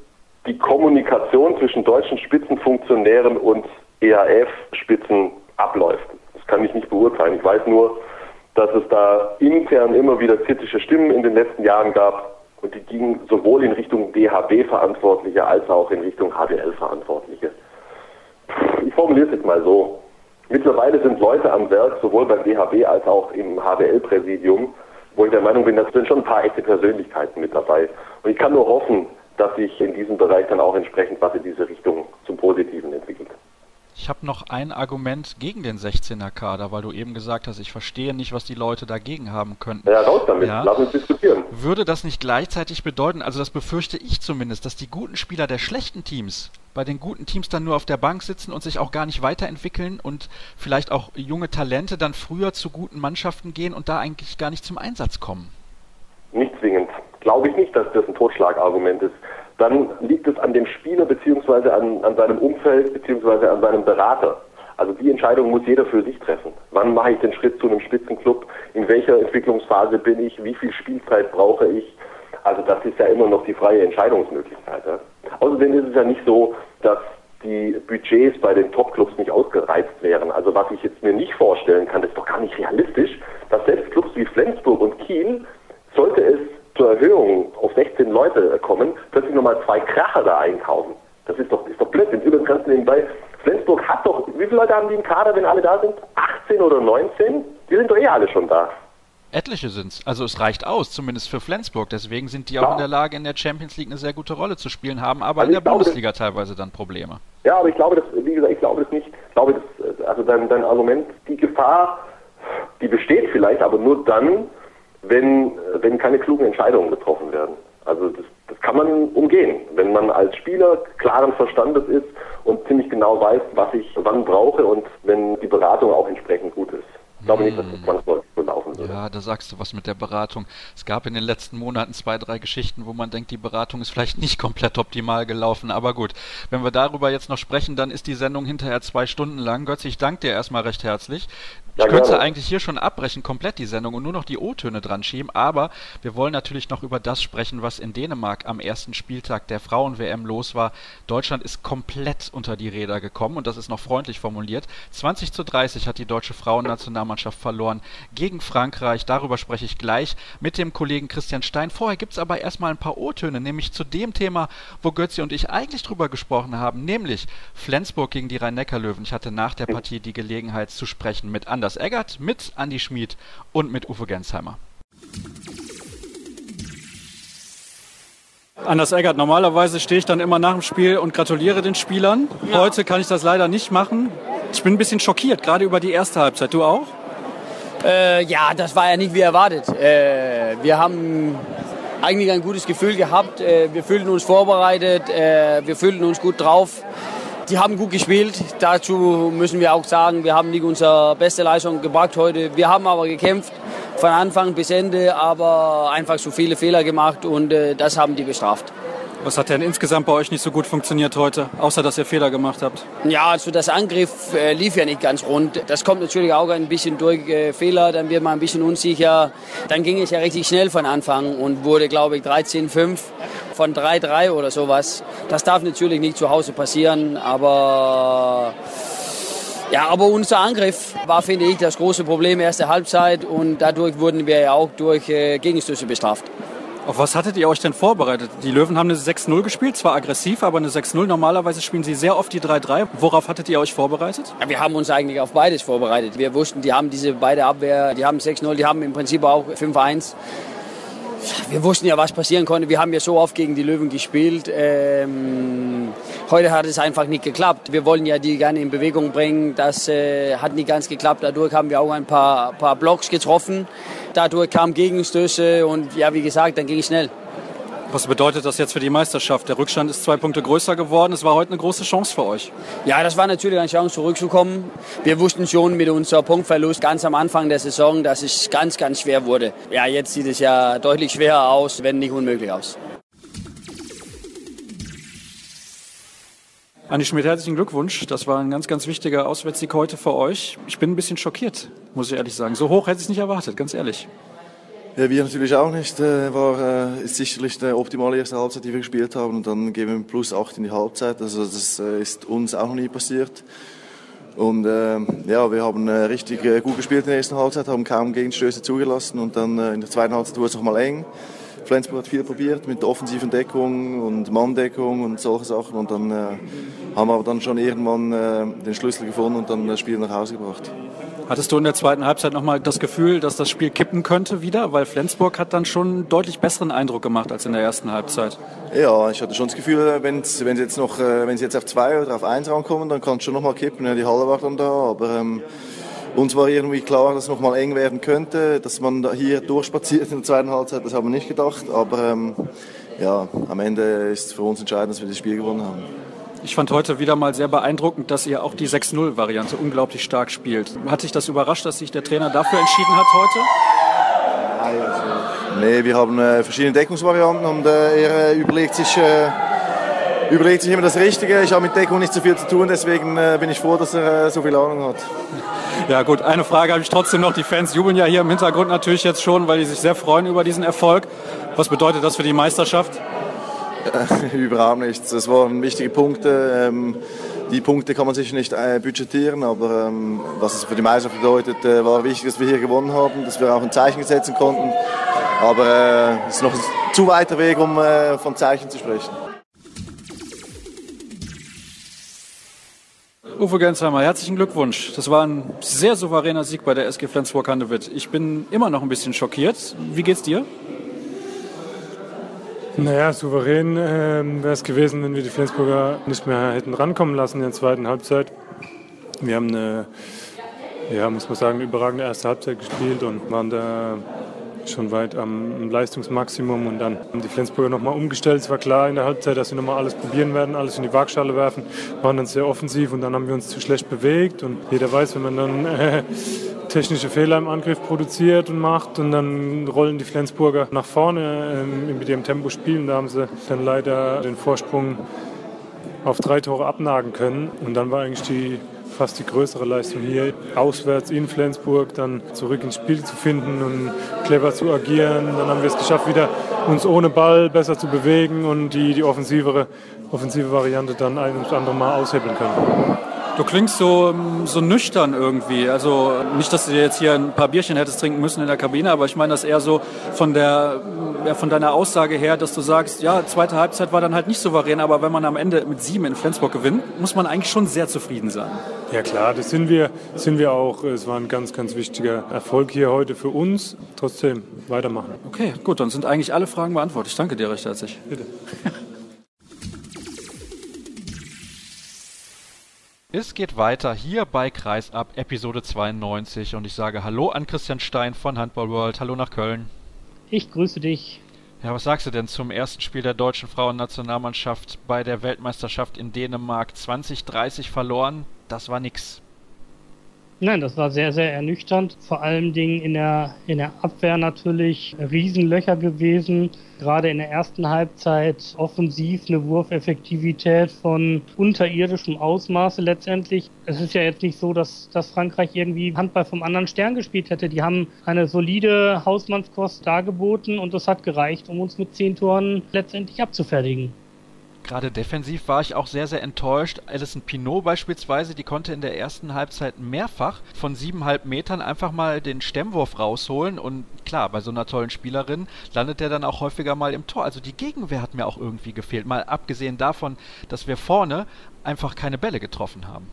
[SPEAKER 3] die Kommunikation zwischen deutschen Spitzenfunktionären und EAF-Spitzen abläuft. Das kann ich nicht beurteilen. Ich weiß nur, dass es da intern immer wieder kritische Stimmen in den letzten Jahren gab und die gingen sowohl in Richtung DHB-Verantwortliche als auch in Richtung HDL-Verantwortliche. Ich formuliere es jetzt mal so. Mittlerweile sind Leute am Werk, sowohl beim DHB als auch im HDL-Präsidium, wo ich der Meinung bin, da sind schon ein paar echte Persönlichkeiten mit dabei. Und ich kann nur hoffen, dass sich in diesem Bereich dann auch entsprechend was in diese Richtung zum Positiven entwickelt.
[SPEAKER 2] Ich habe noch ein Argument gegen den 16er Kader, weil du eben gesagt hast, ich verstehe nicht, was die Leute dagegen haben könnten.
[SPEAKER 3] Ja, raus damit. Ja. Lass uns diskutieren.
[SPEAKER 2] Würde das nicht gleichzeitig bedeuten, also das befürchte ich zumindest, dass die guten Spieler der schlechten Teams bei den guten Teams dann nur auf der Bank sitzen und sich auch gar nicht weiterentwickeln und vielleicht auch junge Talente dann früher zu guten Mannschaften gehen und da eigentlich gar nicht zum Einsatz kommen?
[SPEAKER 3] Nicht zwingend. Glaube ich nicht, dass das ein Totschlagargument ist dann liegt es an dem Spieler beziehungsweise an, an seinem Umfeld beziehungsweise an seinem Berater. Also die Entscheidung muss jeder für sich treffen. Wann mache ich den Schritt zu einem Spitzenclub? In welcher Entwicklungsphase bin ich? Wie viel Spielzeit brauche ich? Also das ist ja immer noch die freie Entscheidungsmöglichkeit. Ja. Außerdem ist es ja nicht so, dass die Budgets bei den Topclubs nicht ausgereizt wären. Also was ich jetzt mir nicht vorstellen kann, ist doch gar nicht realistisch, dass selbst Clubs wie Flensburg und Kiel, sollte es zur Erhöhung auf 16 Leute kommen, plötzlich nochmal zwei Kracher da einkaufen. Das ist doch, ist doch Blödsinn. Übrigens ganz nebenbei, Flensburg hat doch, wie viele Leute haben die im Kader, wenn alle da sind? 18 oder 19? Die sind doch eh alle schon da.
[SPEAKER 2] Etliche sind's. Also es reicht aus, zumindest für Flensburg. Deswegen sind die auch in der Lage, in der Champions League eine sehr gute Rolle zu spielen, haben aber also in der glaube, Bundesliga das, teilweise dann Probleme.
[SPEAKER 3] Ja, aber ich glaube das, wie gesagt, ich glaube das nicht. Ich glaube, das, also dein, dein Argument, die Gefahr, die besteht vielleicht, aber nur dann, wenn, wenn keine klugen Entscheidungen getroffen werden. Also das, das kann man umgehen, wenn man als Spieler klaren Verstandes ist und ziemlich genau weiß, was ich wann brauche und wenn die Beratung auch entsprechend gut ist. Ich glaube nicht, dass das zwangsläufig so laufen würde.
[SPEAKER 2] Ja, da sagst du was mit der Beratung. Es gab in den letzten Monaten zwei, drei Geschichten, wo man denkt, die Beratung ist vielleicht nicht komplett optimal gelaufen. Aber gut, wenn wir darüber jetzt noch sprechen, dann ist die Sendung hinterher zwei Stunden lang. Götz, ich danke dir erstmal recht herzlich. Ich könnte eigentlich hier schon abbrechen, komplett die Sendung und nur noch die O-Töne dran schieben, aber wir wollen natürlich noch über das sprechen, was in Dänemark am ersten Spieltag der Frauen-WM los war. Deutschland ist komplett unter die Räder gekommen und das ist noch freundlich formuliert. 20 zu 30 hat die deutsche Frauennationalmannschaft verloren gegen Frankreich. Darüber spreche ich gleich mit dem Kollegen Christian Stein. Vorher gibt es aber erstmal ein paar O-Töne, nämlich zu dem Thema, wo Götzi und ich eigentlich drüber gesprochen haben, nämlich Flensburg gegen die Rhein-Neckar-Löwen. Ich hatte nach der Partie die Gelegenheit zu sprechen mit Anders Anders Eggert, mit Andy Schmid und mit Uwe Gensheimer.
[SPEAKER 4] Anders Eggert, normalerweise stehe ich dann immer nach dem Spiel und gratuliere den Spielern. Ja. Heute kann ich das leider nicht machen. Ich bin ein bisschen schockiert, gerade über die erste Halbzeit. Du auch?
[SPEAKER 5] Äh, ja, das war ja nicht wie erwartet. Äh, wir haben eigentlich ein gutes Gefühl gehabt. Äh, wir fühlten uns vorbereitet, äh, wir fühlten uns gut drauf. Die haben gut gespielt. Dazu müssen wir auch sagen, wir haben nicht unsere beste Leistung gebracht heute. Wir haben aber gekämpft von Anfang bis Ende, aber einfach so viele Fehler gemacht und äh, das haben die bestraft.
[SPEAKER 4] Was hat denn insgesamt bei euch nicht so gut funktioniert heute, außer dass ihr Fehler gemacht habt?
[SPEAKER 5] Ja, also das Angriff äh, lief ja nicht ganz rund. Das kommt natürlich auch ein bisschen durch äh, Fehler, dann wird man ein bisschen unsicher. Dann ging es ja richtig schnell von Anfang und wurde, glaube ich, 13-5 von 3-3 oder sowas. Das darf natürlich nicht zu Hause passieren, aber ja, aber unser Angriff war, finde ich, das große Problem erste Halbzeit und dadurch wurden wir ja auch durch äh, Gegenstöße bestraft.
[SPEAKER 4] Auf was hattet ihr euch denn vorbereitet? Die Löwen haben eine 6-0 gespielt, zwar aggressiv, aber eine 6-0. Normalerweise spielen sie sehr oft die 3-3. Worauf hattet ihr euch vorbereitet?
[SPEAKER 5] Ja, wir haben uns eigentlich auf beides vorbereitet. Wir wussten, die haben diese beide Abwehr, die haben 6-0, die haben im Prinzip auch 5-1 wir wussten ja, was passieren konnte. Wir haben ja so oft gegen die Löwen gespielt. Ähm, heute hat es einfach nicht geklappt. Wir wollen ja die gerne in Bewegung bringen. Das äh, hat nicht ganz geklappt. Dadurch haben wir auch ein paar, paar Blocks getroffen. Dadurch kamen Gegenstöße und ja, wie gesagt, dann ging es schnell.
[SPEAKER 4] Was bedeutet das jetzt für die Meisterschaft? Der Rückstand ist zwei Punkte größer geworden. Es war heute eine große Chance für euch.
[SPEAKER 5] Ja, das war natürlich eine Chance zurückzukommen. Wir wussten schon mit unserem Punktverlust ganz am Anfang der Saison, dass es ganz, ganz schwer wurde. Ja, jetzt sieht es ja deutlich schwerer aus, wenn nicht unmöglich aus.
[SPEAKER 4] Andi Schmidt, herzlichen Glückwunsch. Das war ein ganz, ganz wichtiger Auswärtssieg heute für euch. Ich bin ein bisschen schockiert, muss ich ehrlich sagen. So hoch hätte ich es nicht erwartet, ganz ehrlich.
[SPEAKER 6] Ja, wir natürlich auch nicht. Äh, war äh, ist sicherlich die optimale erste Halbzeit, die wir gespielt haben. Und dann gehen wir plus 8 in die Halbzeit. Also das äh, ist uns auch noch nie passiert. Und äh, ja, wir haben äh, richtig äh, gut gespielt in der ersten Halbzeit, haben kaum Gegenstöße zugelassen und dann in der zweiten Halbzeit wurde es nochmal eng. Flensburg hat viel probiert mit offensiven Deckung und Manndeckung und solche Sachen und dann haben wir aber dann schon irgendwann den Schlüssel gefunden und dann das Spiel nach Hause gebracht.
[SPEAKER 4] Hattest du in der zweiten Halbzeit nochmal das Gefühl, dass das Spiel kippen könnte wieder? Weil Flensburg hat dann schon einen deutlich besseren Eindruck gemacht als in der ersten Halbzeit.
[SPEAKER 6] Ja, ich hatte schon das Gefühl, wenn, sie jetzt noch, äh, wenn sie jetzt auf zwei oder auf eins rankommen, dann kann es schon nochmal kippen. Ja, die Halle war dann da, aber ähm, uns war irgendwie klar, dass es nochmal eng werden könnte, dass man hier durchspaziert in der zweiten Halbzeit. Das haben wir nicht gedacht, aber ähm, ja, am Ende ist es für uns entscheidend, dass wir das Spiel gewonnen haben.
[SPEAKER 4] Ich fand heute wieder mal sehr beeindruckend, dass ihr auch die 6-0-Variante unglaublich stark spielt. Hat sich das überrascht, dass sich der Trainer dafür entschieden hat heute?
[SPEAKER 6] Also, nee, wir haben äh, verschiedene Deckungsvarianten und äh, er äh, überlegt sich, äh, überlegt sich immer das Richtige. Ich habe mit Deckung nicht so viel zu tun, deswegen äh, bin ich froh, dass er äh, so viel Ahnung hat.
[SPEAKER 4] Ja gut, eine Frage habe ich trotzdem noch. Die Fans jubeln ja hier im Hintergrund natürlich jetzt schon, weil die sich sehr freuen über diesen Erfolg. Was bedeutet das für die Meisterschaft?
[SPEAKER 6] Überhaupt nichts. Es waren wichtige Punkte. Ähm, die Punkte kann man sich nicht äh, budgetieren, aber ähm, was es für die Meisterschaft bedeutet, äh, war wichtig, dass wir hier gewonnen haben, dass wir auch ein Zeichen setzen konnten. Aber äh, es ist noch ein zu weiter Weg, um äh, von Zeichen zu sprechen.
[SPEAKER 4] Uwe Gensheimer, herzlichen Glückwunsch. Das war ein sehr souveräner Sieg bei der SG Flensburg-Handewitt. Ich bin immer noch ein bisschen schockiert. Wie geht's dir?
[SPEAKER 7] Naja, souverän äh, wäre es gewesen, wenn wir die Flensburger nicht mehr hätten rankommen lassen in der zweiten Halbzeit. Wir haben eine, ja, muss man sagen, überragende erste Halbzeit gespielt und waren da schon weit am Leistungsmaximum und dann haben die Flensburger nochmal umgestellt. Es war klar in der Halbzeit, dass sie nochmal alles probieren werden, alles in die Waagschale werfen, waren dann sehr offensiv und dann haben wir uns zu schlecht bewegt und jeder weiß, wenn man dann äh, technische Fehler im Angriff produziert und macht und dann rollen die Flensburger nach vorne ähm, mit ihrem Tempo spielen. Da haben sie dann leider den Vorsprung auf drei Tore abnagen können und dann war eigentlich die fast die größere Leistung hier, auswärts in Flensburg, dann zurück ins Spiel zu finden und clever zu agieren. Dann haben wir es geschafft, wieder uns ohne Ball besser zu bewegen und die, die offensivere, offensive Variante dann ein und andere Mal aushebeln können.
[SPEAKER 4] Du klingst so, ähm, so nüchtern irgendwie. Also nicht, dass du dir jetzt hier ein paar Bierchen hättest trinken müssen in der Kabine, aber ich meine das eher so von der, ja, von deiner Aussage her, dass du sagst, ja, zweite Halbzeit war dann halt nicht souverän, aber wenn man am Ende mit sieben in Flensburg gewinnt, muss man eigentlich schon sehr zufrieden sein.
[SPEAKER 7] Ja klar, das sind wir, sind wir auch. Es war ein ganz, ganz wichtiger Erfolg hier heute für uns. Trotzdem weitermachen.
[SPEAKER 4] Okay, gut, dann sind eigentlich alle Fragen beantwortet. Ich danke dir recht herzlich.
[SPEAKER 7] Bitte.
[SPEAKER 2] Es geht weiter hier bei Kreisab Episode 92 und ich sage Hallo an Christian Stein von Handball World. Hallo nach Köln.
[SPEAKER 8] Ich grüße dich.
[SPEAKER 2] Ja, was sagst du denn zum ersten Spiel der deutschen Frauennationalmannschaft bei der Weltmeisterschaft in Dänemark? 2030 verloren, das war nix.
[SPEAKER 8] Nein, das war sehr, sehr ernüchternd. Vor allen Dingen in der, in der Abwehr natürlich Riesenlöcher gewesen. Gerade in der ersten Halbzeit offensiv eine Wurfeffektivität von unterirdischem Ausmaße letztendlich. Es ist ja jetzt nicht so, dass, dass Frankreich irgendwie Handball vom anderen Stern gespielt hätte. Die haben eine solide Hausmannskost dargeboten und das hat gereicht, um uns mit zehn Toren letztendlich abzufertigen.
[SPEAKER 2] Gerade defensiv war ich auch sehr, sehr enttäuscht. Alison Pinot beispielsweise, die konnte in der ersten Halbzeit mehrfach von siebeneinhalb Metern einfach mal den Stemmwurf rausholen. Und klar, bei so einer tollen Spielerin landet der dann auch häufiger mal im Tor. Also die Gegenwehr hat mir auch irgendwie gefehlt. Mal abgesehen davon, dass wir vorne einfach keine Bälle getroffen haben.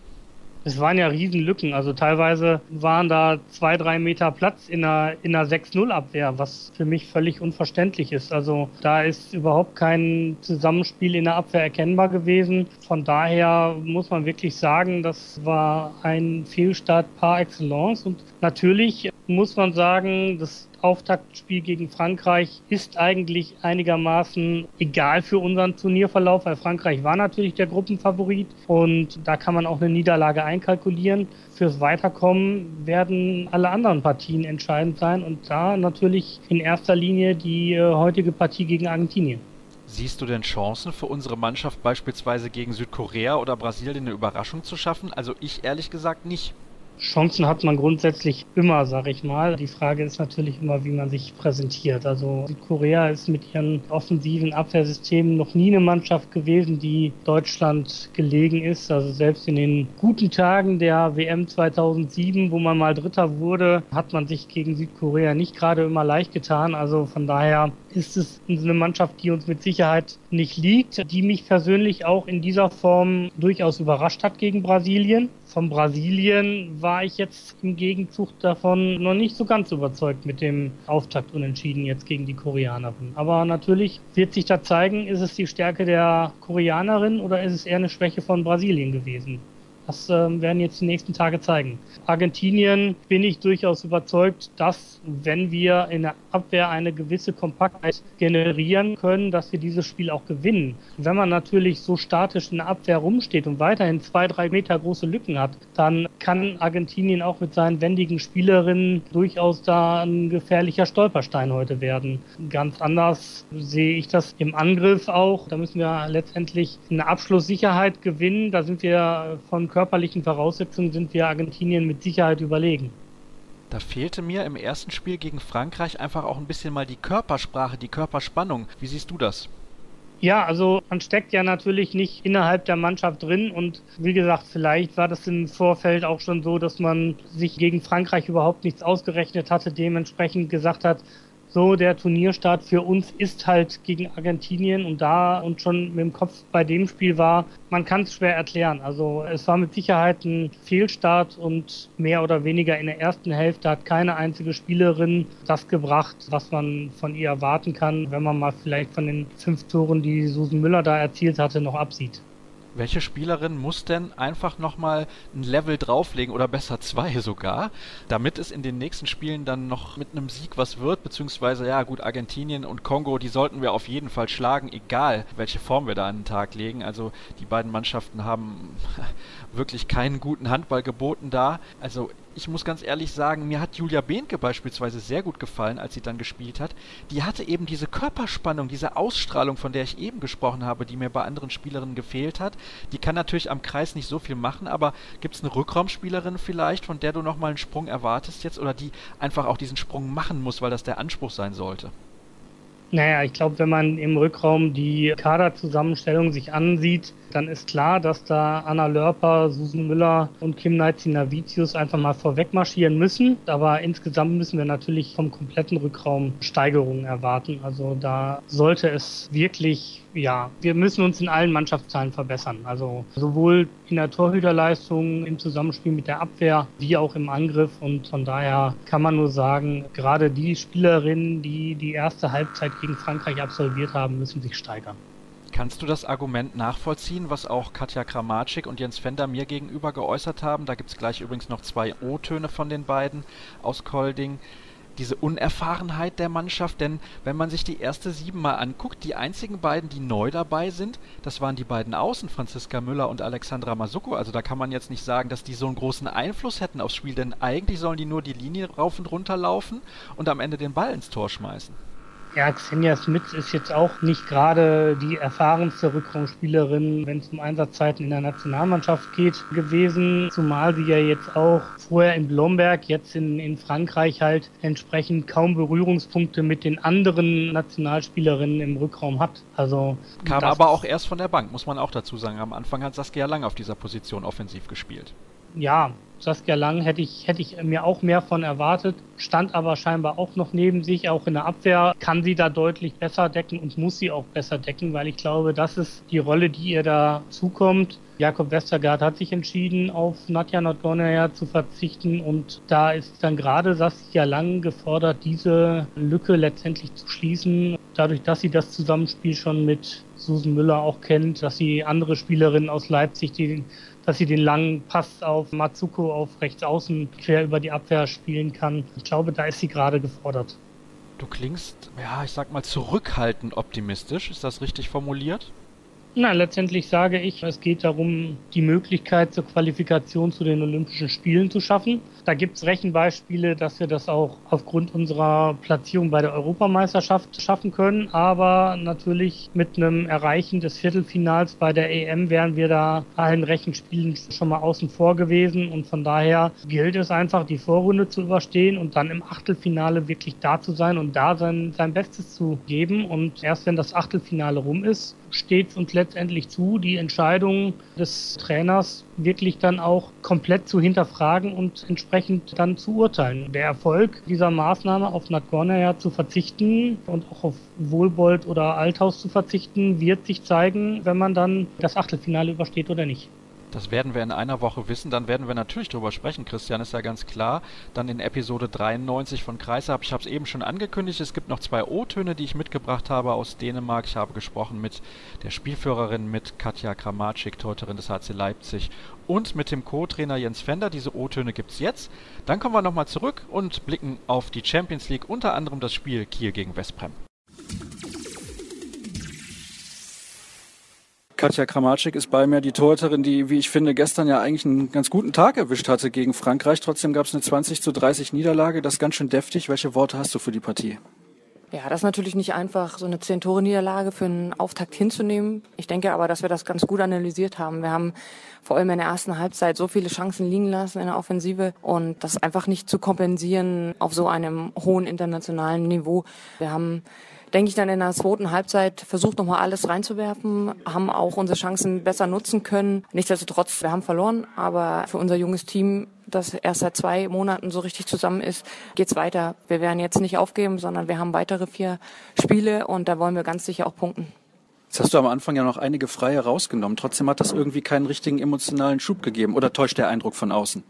[SPEAKER 8] Es waren ja Riesenlücken. Also teilweise waren da zwei, drei Meter Platz in einer, in einer 6-0-Abwehr, was für mich völlig unverständlich ist. Also da ist überhaupt kein Zusammenspiel in der Abwehr erkennbar gewesen. Von daher muss man wirklich sagen, das war ein Fehlstart par excellence. Und natürlich muss man sagen, das Auftaktspiel gegen Frankreich ist eigentlich einigermaßen egal für unseren Turnierverlauf, weil Frankreich war natürlich der Gruppenfavorit und da kann man auch eine Niederlage einkalkulieren. Fürs Weiterkommen werden alle anderen Partien entscheidend sein und da natürlich in erster Linie die äh, heutige Partie gegen Argentinien.
[SPEAKER 2] Siehst du denn Chancen für unsere Mannschaft beispielsweise gegen Südkorea oder Brasilien eine Überraschung zu schaffen? Also ich ehrlich gesagt nicht.
[SPEAKER 8] Chancen hat man grundsätzlich immer, sag ich mal. Die Frage ist natürlich immer, wie man sich präsentiert. Also Südkorea ist mit ihren offensiven Abwehrsystemen noch nie eine Mannschaft gewesen, die Deutschland gelegen ist. Also selbst in den guten Tagen der WM 2007, wo man mal Dritter wurde, hat man sich gegen Südkorea nicht gerade immer leicht getan. Also von daher ist es eine Mannschaft, die uns mit Sicherheit nicht liegt, die mich persönlich auch in dieser Form durchaus überrascht hat gegen Brasilien. Von Brasilien war ich jetzt im Gegenzug davon noch nicht so ganz überzeugt mit dem Auftakt unentschieden jetzt gegen die Koreanerin. Aber natürlich wird sich da zeigen, ist es die Stärke der Koreanerin oder ist es eher eine Schwäche von Brasilien gewesen. Das äh, werden jetzt die nächsten Tage zeigen. Argentinien bin ich durchaus überzeugt, dass wenn wir in der Abwehr eine gewisse Kompaktheit generieren können, dass wir dieses Spiel auch gewinnen. Wenn man natürlich so statisch in der Abwehr rumsteht und weiterhin zwei, drei Meter große Lücken hat, dann kann Argentinien auch mit seinen wendigen Spielerinnen durchaus da ein gefährlicher Stolperstein heute werden. Ganz anders sehe ich das im Angriff auch. Da müssen wir letztendlich eine Abschlusssicherheit gewinnen. Da sind wir von körperlichen Voraussetzungen sind wir Argentinien mit Sicherheit überlegen.
[SPEAKER 2] Da fehlte mir im ersten Spiel gegen Frankreich einfach auch ein bisschen mal die Körpersprache, die Körperspannung. Wie siehst du das?
[SPEAKER 8] Ja, also man steckt ja natürlich nicht innerhalb der Mannschaft drin und wie gesagt, vielleicht war das im Vorfeld auch schon so, dass man sich gegen Frankreich überhaupt nichts ausgerechnet hatte, dementsprechend gesagt hat, so der Turnierstart für uns ist halt gegen Argentinien und da und schon mit dem Kopf bei dem Spiel war, man kann es schwer erklären. Also es war mit Sicherheit ein Fehlstart und mehr oder weniger in der ersten Hälfte hat keine einzige Spielerin das gebracht, was man von ihr erwarten kann, wenn man mal vielleicht von den fünf Toren, die Susan Müller da erzielt hatte, noch absieht.
[SPEAKER 2] Welche Spielerin muss denn einfach nochmal ein Level drauflegen oder besser zwei sogar, damit es in den nächsten Spielen dann noch mit einem Sieg was wird, beziehungsweise ja gut, Argentinien und Kongo, die sollten wir auf jeden Fall schlagen, egal welche Form wir da an den Tag legen. Also die beiden Mannschaften haben wirklich keinen guten Handball geboten da. Also ich muss ganz ehrlich sagen, mir hat Julia Behnke beispielsweise sehr gut gefallen, als sie dann gespielt hat. Die hatte eben diese Körperspannung, diese Ausstrahlung, von der ich eben gesprochen habe, die mir bei anderen Spielerinnen gefehlt hat. Die kann natürlich am Kreis nicht so viel machen, aber gibt es eine Rückraumspielerin vielleicht, von der du nochmal einen Sprung erwartest jetzt oder die einfach auch diesen Sprung machen muss, weil das der Anspruch sein sollte?
[SPEAKER 8] Naja, ich glaube, wenn man im Rückraum die Kaderzusammenstellung sich ansieht, dann ist klar, dass da Anna Lörper, Susan Müller und Kim Navicius einfach mal vorweg marschieren müssen. Aber insgesamt müssen wir natürlich vom kompletten Rückraum Steigerungen erwarten. Also da sollte es wirklich, ja, wir müssen uns in allen Mannschaftsteilen verbessern. Also sowohl in der Torhüterleistung, im Zusammenspiel mit der Abwehr, wie auch im Angriff. Und von daher kann man nur sagen, gerade die Spielerinnen, die die erste Halbzeit gegen Frankreich absolviert haben, müssen sich steigern.
[SPEAKER 2] Kannst du das Argument nachvollziehen, was auch Katja Kramatschik und Jens Fender mir gegenüber geäußert haben? Da gibt es gleich übrigens noch zwei O-Töne von den beiden aus Kolding. Diese Unerfahrenheit der Mannschaft, denn wenn man sich die erste sieben mal anguckt, die einzigen beiden, die neu dabei sind, das waren die beiden Außen, Franziska Müller und Alexandra Masuko. Also da kann man jetzt nicht sagen, dass die so einen großen Einfluss hätten aufs Spiel, denn eigentlich sollen die nur die Linie rauf und runter laufen und am Ende den Ball ins Tor schmeißen.
[SPEAKER 8] Ja, Xenia Smith ist jetzt auch nicht gerade die erfahrenste Rückraumspielerin, wenn es um Einsatzzeiten in der Nationalmannschaft geht, gewesen. Zumal sie ja jetzt auch vorher in Blomberg, jetzt in, in Frankreich halt entsprechend kaum Berührungspunkte mit den anderen Nationalspielerinnen im Rückraum hat. Also
[SPEAKER 2] Kam aber auch erst von der Bank, muss man auch dazu sagen. Am Anfang hat Saskia Lang auf dieser Position offensiv gespielt.
[SPEAKER 8] Ja, Saskia Lang hätte ich, hätte ich mir auch mehr von erwartet, stand aber scheinbar auch noch neben sich, auch in der Abwehr kann sie da deutlich besser decken und muss sie auch besser decken, weil ich glaube, das ist die Rolle, die ihr da zukommt. Jakob Westergaard hat sich entschieden, auf Nadja Nordgornaya zu verzichten und da ist dann gerade Saskia Lang gefordert, diese Lücke letztendlich zu schließen, dadurch, dass sie das Zusammenspiel schon mit Susan Müller auch kennt, dass sie andere Spielerinnen aus Leipzig, die dass sie den langen Pass auf Matsuko auf rechts außen quer über die Abwehr spielen kann. Ich glaube, da ist sie gerade gefordert.
[SPEAKER 2] Du klingst, ja, ich sag mal, zurückhaltend optimistisch. Ist das richtig formuliert?
[SPEAKER 8] Na, letztendlich sage ich, es geht darum, die Möglichkeit zur Qualifikation zu den Olympischen Spielen zu schaffen. Da gibt es Rechenbeispiele, dass wir das auch aufgrund unserer Platzierung bei der Europameisterschaft schaffen können. Aber natürlich mit einem Erreichen des Viertelfinals bei der EM wären wir da allen Rechenspielen schon mal außen vor gewesen. Und von daher gilt es einfach, die Vorrunde zu überstehen und dann im Achtelfinale wirklich da zu sein und da sein, sein Bestes zu geben. Und erst wenn das Achtelfinale rum ist, steht es uns letztendlich zu, die Entscheidung des Trainers wirklich dann auch komplett zu hinterfragen und entsprechend dann zu urteilen. Der Erfolg dieser Maßnahme auf Nagornaya zu verzichten und auch auf Wohlbold oder Althaus zu verzichten, wird sich zeigen, wenn man dann das Achtelfinale übersteht oder nicht.
[SPEAKER 2] Das werden wir in einer Woche wissen. Dann werden wir natürlich darüber sprechen, Christian, ist ja ganz klar. Dann in Episode 93 von Kreisab. Ich habe es eben schon angekündigt. Es gibt noch zwei O-Töne, die ich mitgebracht habe aus Dänemark. Ich habe gesprochen mit der Spielführerin, mit Katja Kramatschik, Torhüterin des HC Leipzig und mit dem Co-Trainer Jens Fender. Diese O-Töne gibt es jetzt. Dann kommen wir nochmal zurück und blicken auf die Champions League, unter anderem das Spiel Kiel gegen Westbrem.
[SPEAKER 4] Katja Kramatschik ist bei mir, die Torhüterin, die, wie ich finde, gestern ja eigentlich einen ganz guten Tag erwischt hatte gegen Frankreich. Trotzdem gab es eine 20 zu 30 Niederlage. Das ist ganz schön deftig. Welche Worte hast du für die Partie?
[SPEAKER 9] Ja, das ist natürlich nicht einfach, so eine Zehn-Tore-Niederlage für einen Auftakt hinzunehmen. Ich denke aber, dass wir das ganz gut analysiert haben. Wir haben vor allem in der ersten Halbzeit so viele Chancen liegen lassen in der Offensive und das einfach nicht zu kompensieren auf so einem hohen internationalen Niveau. Wir haben denke ich, dann in der zweiten Halbzeit versucht nochmal alles reinzuwerfen, haben auch unsere Chancen besser nutzen können. Nichtsdestotrotz, wir haben verloren, aber für unser junges Team, das erst seit zwei Monaten so richtig zusammen ist, geht's weiter. Wir werden jetzt nicht aufgeben, sondern wir haben weitere vier Spiele und da wollen wir ganz sicher auch punkten.
[SPEAKER 4] Jetzt hast du am Anfang ja noch einige Freie rausgenommen. Trotzdem hat das irgendwie keinen richtigen emotionalen Schub gegeben. Oder täuscht der Eindruck von außen?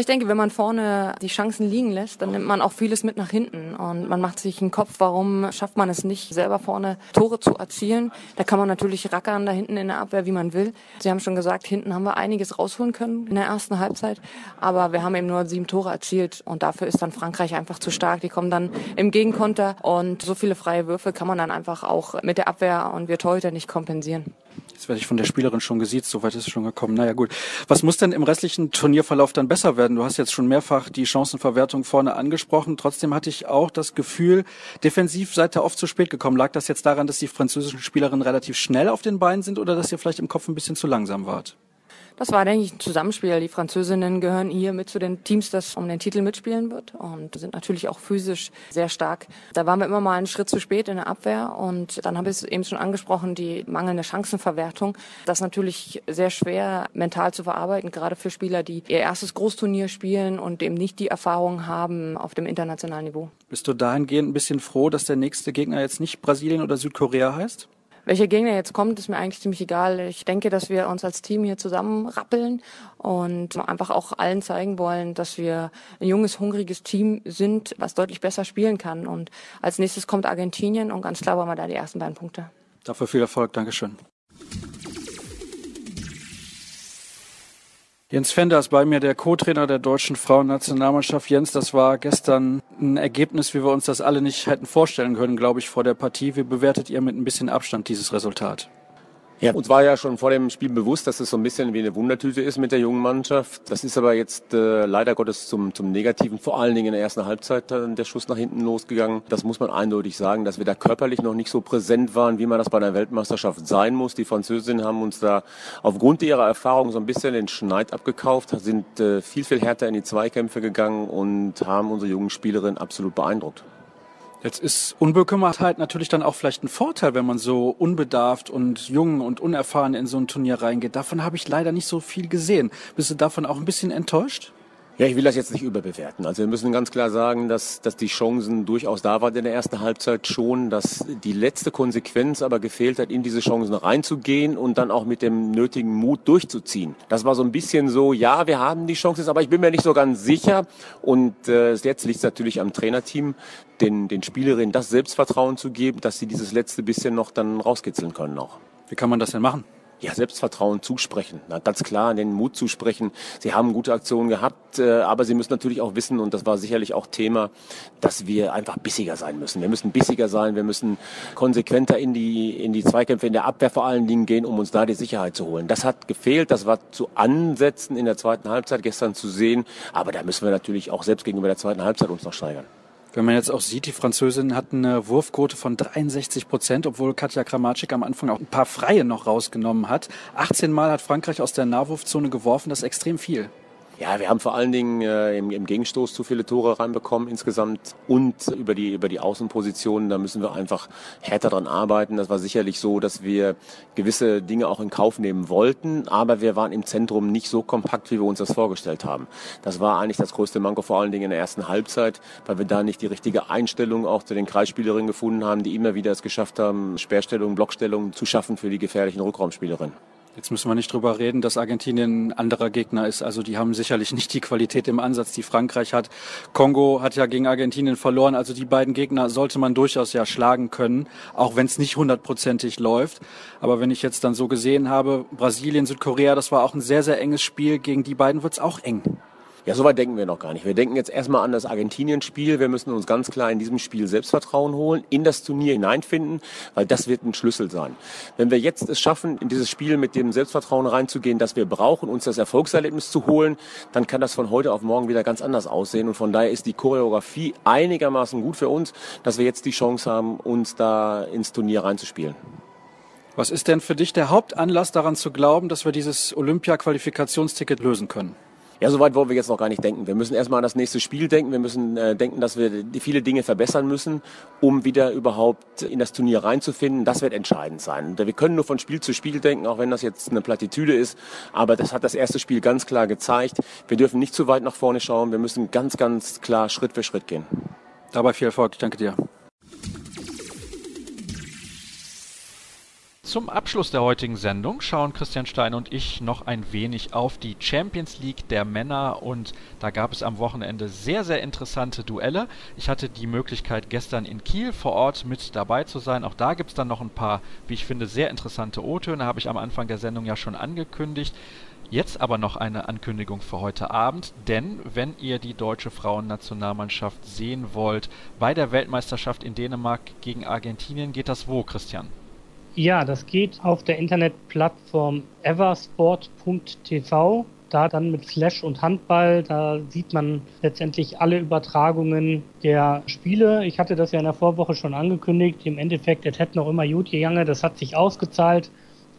[SPEAKER 9] Ich denke, wenn man vorne die Chancen liegen lässt, dann nimmt man auch vieles mit nach hinten und man macht sich einen Kopf, warum schafft man es nicht, selber vorne Tore zu erzielen. Da kann man natürlich rackern da hinten in der Abwehr, wie man will. Sie haben schon gesagt, hinten haben wir einiges rausholen können in der ersten Halbzeit, aber wir haben eben nur sieben Tore erzielt und dafür ist dann Frankreich einfach zu stark. Die kommen dann im Gegenkonter und so viele freie Würfe kann man dann einfach auch mit der Abwehr und wir Torhüter nicht kompensieren.
[SPEAKER 4] Jetzt werde ich von der Spielerin schon gesiezt, soweit ist es schon gekommen. Naja gut. Was muss denn im restlichen Turnierverlauf dann besser werden? Du hast jetzt schon mehrfach die Chancenverwertung vorne angesprochen. Trotzdem hatte ich auch das Gefühl, defensiv seid ihr oft zu spät gekommen. Lag das jetzt daran, dass die französischen Spielerinnen relativ schnell auf den Beinen sind oder dass ihr vielleicht im Kopf ein bisschen zu langsam wart?
[SPEAKER 9] Das war, denke ich, ein Zusammenspiel. Die Französinnen gehören hier mit zu den Teams, das um den Titel mitspielen wird und sind natürlich auch physisch sehr stark. Da waren wir immer mal einen Schritt zu spät in der Abwehr und dann habe ich es eben schon angesprochen, die mangelnde Chancenverwertung. Das ist natürlich sehr schwer mental zu verarbeiten, gerade für Spieler, die ihr erstes Großturnier spielen und eben nicht die Erfahrung haben auf dem internationalen Niveau.
[SPEAKER 4] Bist du dahingehend ein bisschen froh, dass der nächste Gegner jetzt nicht Brasilien oder Südkorea heißt?
[SPEAKER 9] Welcher Gegner jetzt kommt, ist mir eigentlich ziemlich egal. Ich denke, dass wir uns als Team hier zusammenrappeln und einfach auch allen zeigen wollen, dass wir ein junges, hungriges Team sind, was deutlich besser spielen kann. Und als nächstes kommt Argentinien und ganz klar wollen wir da die ersten beiden Punkte.
[SPEAKER 4] Dafür viel Erfolg. Dankeschön. Jens Fender ist bei mir, der Co-Trainer der deutschen Frauennationalmannschaft. Jens, das war gestern ein Ergebnis, wie wir uns das alle nicht hätten vorstellen können, glaube ich, vor der Partie. Wie bewertet ihr mit ein bisschen Abstand dieses Resultat?
[SPEAKER 10] Ja, uns war ja schon vor dem Spiel bewusst, dass es so ein bisschen wie eine Wundertüte ist mit der jungen Mannschaft. Das ist aber jetzt äh, leider Gottes zum, zum Negativen, vor allen Dingen in der ersten Halbzeit dann der Schuss nach hinten losgegangen. Das muss man eindeutig sagen, dass wir da körperlich noch nicht so präsent waren, wie man das bei einer Weltmeisterschaft sein muss. Die Französinnen haben uns da aufgrund ihrer Erfahrung so ein bisschen den Schneid abgekauft, sind äh, viel, viel härter in die Zweikämpfe gegangen und haben unsere jungen Spielerinnen absolut beeindruckt.
[SPEAKER 4] Jetzt ist Unbekümmertheit natürlich dann auch vielleicht ein Vorteil, wenn man so unbedarft und jung und unerfahren in so ein Turnier reingeht. Davon habe ich leider nicht so viel gesehen. Bist du davon auch ein bisschen enttäuscht?
[SPEAKER 10] Ja, ich will das jetzt nicht überbewerten. Also wir müssen ganz klar sagen, dass, dass die Chancen durchaus da waren in der ersten Halbzeit schon, dass die letzte Konsequenz aber gefehlt hat, in diese Chancen reinzugehen und dann auch mit dem nötigen Mut durchzuziehen. Das war so ein bisschen so, ja, wir haben die Chancen, aber ich bin mir nicht so ganz sicher. Und äh, jetzt liegt es natürlich am Trainerteam, den, den Spielerinnen das Selbstvertrauen zu geben, dass sie dieses letzte bisschen noch dann rauskitzeln können auch.
[SPEAKER 4] Wie kann man das denn machen?
[SPEAKER 10] Ja, Selbstvertrauen zusprechen. Na, ganz klar, den Mut zusprechen. Sie haben gute Aktionen gehabt, äh, aber Sie müssen natürlich auch wissen, und das war sicherlich auch Thema, dass wir einfach bissiger sein müssen. Wir müssen bissiger sein, wir müssen konsequenter in die, in die Zweikämpfe, in der Abwehr vor allen Dingen gehen, um uns da die Sicherheit zu holen. Das hat gefehlt, das war zu ansetzen in der zweiten Halbzeit gestern zu sehen, aber da müssen wir natürlich auch selbst gegenüber der zweiten Halbzeit uns noch steigern.
[SPEAKER 4] Wenn man jetzt auch sieht, die Französinnen hatten eine Wurfquote von 63 Prozent, obwohl Katja Kramatschik am Anfang auch ein paar Freie noch rausgenommen hat. 18 Mal hat Frankreich aus der Nahwurfzone geworfen, das ist extrem viel.
[SPEAKER 10] Ja, wir haben vor allen Dingen äh, im, im, Gegenstoß zu viele Tore reinbekommen insgesamt und über die, über die Außenpositionen, da müssen wir einfach härter dran arbeiten. Das war sicherlich so, dass wir gewisse Dinge auch in Kauf nehmen wollten, aber wir waren im Zentrum nicht so kompakt, wie wir uns das vorgestellt haben. Das war eigentlich das größte Manko vor allen Dingen in der ersten Halbzeit, weil wir da nicht die richtige Einstellung auch zu den Kreisspielerinnen gefunden haben, die immer wieder es geschafft haben, Sperrstellungen, Blockstellungen zu schaffen für die gefährlichen Rückraumspielerinnen.
[SPEAKER 4] Jetzt müssen wir nicht drüber reden, dass Argentinien ein anderer Gegner ist. Also die haben sicherlich nicht die Qualität im Ansatz, die Frankreich hat. Kongo hat ja gegen Argentinien verloren. Also die beiden Gegner sollte man durchaus ja schlagen können, auch wenn es nicht hundertprozentig läuft. Aber wenn ich jetzt dann so gesehen habe, Brasilien, Südkorea, das war auch ein sehr, sehr enges Spiel. Gegen die beiden wird es auch eng.
[SPEAKER 10] Ja, soweit denken wir noch gar nicht. Wir denken jetzt erstmal an das Argentinien-Spiel. Wir müssen uns ganz klar in diesem Spiel Selbstvertrauen holen, in das Turnier hineinfinden, weil das wird ein Schlüssel sein. Wenn wir jetzt es schaffen, in dieses Spiel mit dem Selbstvertrauen reinzugehen, das wir brauchen, uns das Erfolgserlebnis zu holen, dann kann das von heute auf morgen wieder ganz anders aussehen. Und von daher ist die Choreografie einigermaßen gut für uns, dass wir jetzt die Chance haben, uns da ins Turnier reinzuspielen.
[SPEAKER 4] Was ist denn für dich der Hauptanlass daran zu glauben, dass wir dieses Olympia-Qualifikationsticket lösen können?
[SPEAKER 10] Ja, soweit wollen wir jetzt noch gar nicht denken. Wir müssen erstmal an das nächste Spiel denken. Wir müssen äh, denken, dass wir viele Dinge verbessern müssen, um wieder überhaupt in das Turnier reinzufinden. Das wird entscheidend sein. Wir können nur von Spiel zu Spiel denken, auch wenn das jetzt eine Plattitüde ist. Aber das hat das erste Spiel ganz klar gezeigt. Wir dürfen nicht zu weit nach vorne schauen. Wir müssen ganz, ganz klar Schritt für Schritt gehen.
[SPEAKER 4] Dabei viel Erfolg. Ich danke dir.
[SPEAKER 2] Zum Abschluss der heutigen Sendung schauen Christian Stein und ich noch ein wenig auf die Champions League der Männer und da gab es am Wochenende sehr, sehr interessante Duelle. Ich hatte die Möglichkeit gestern in Kiel vor Ort mit dabei zu sein. Auch da gibt es dann noch ein paar, wie ich finde, sehr interessante O-Töne, habe ich am Anfang der Sendung ja schon angekündigt. Jetzt aber noch eine Ankündigung für heute Abend, denn wenn ihr die deutsche Frauennationalmannschaft sehen wollt, bei der Weltmeisterschaft in Dänemark gegen Argentinien geht das wo, Christian?
[SPEAKER 8] Ja, das geht auf der Internetplattform eversport.tv. Da dann mit Flash und Handball, da sieht man letztendlich alle Übertragungen der Spiele. Ich hatte das ja in der Vorwoche schon angekündigt. Im Endeffekt, es hätte noch immer gut gegangen. Das hat sich ausgezahlt,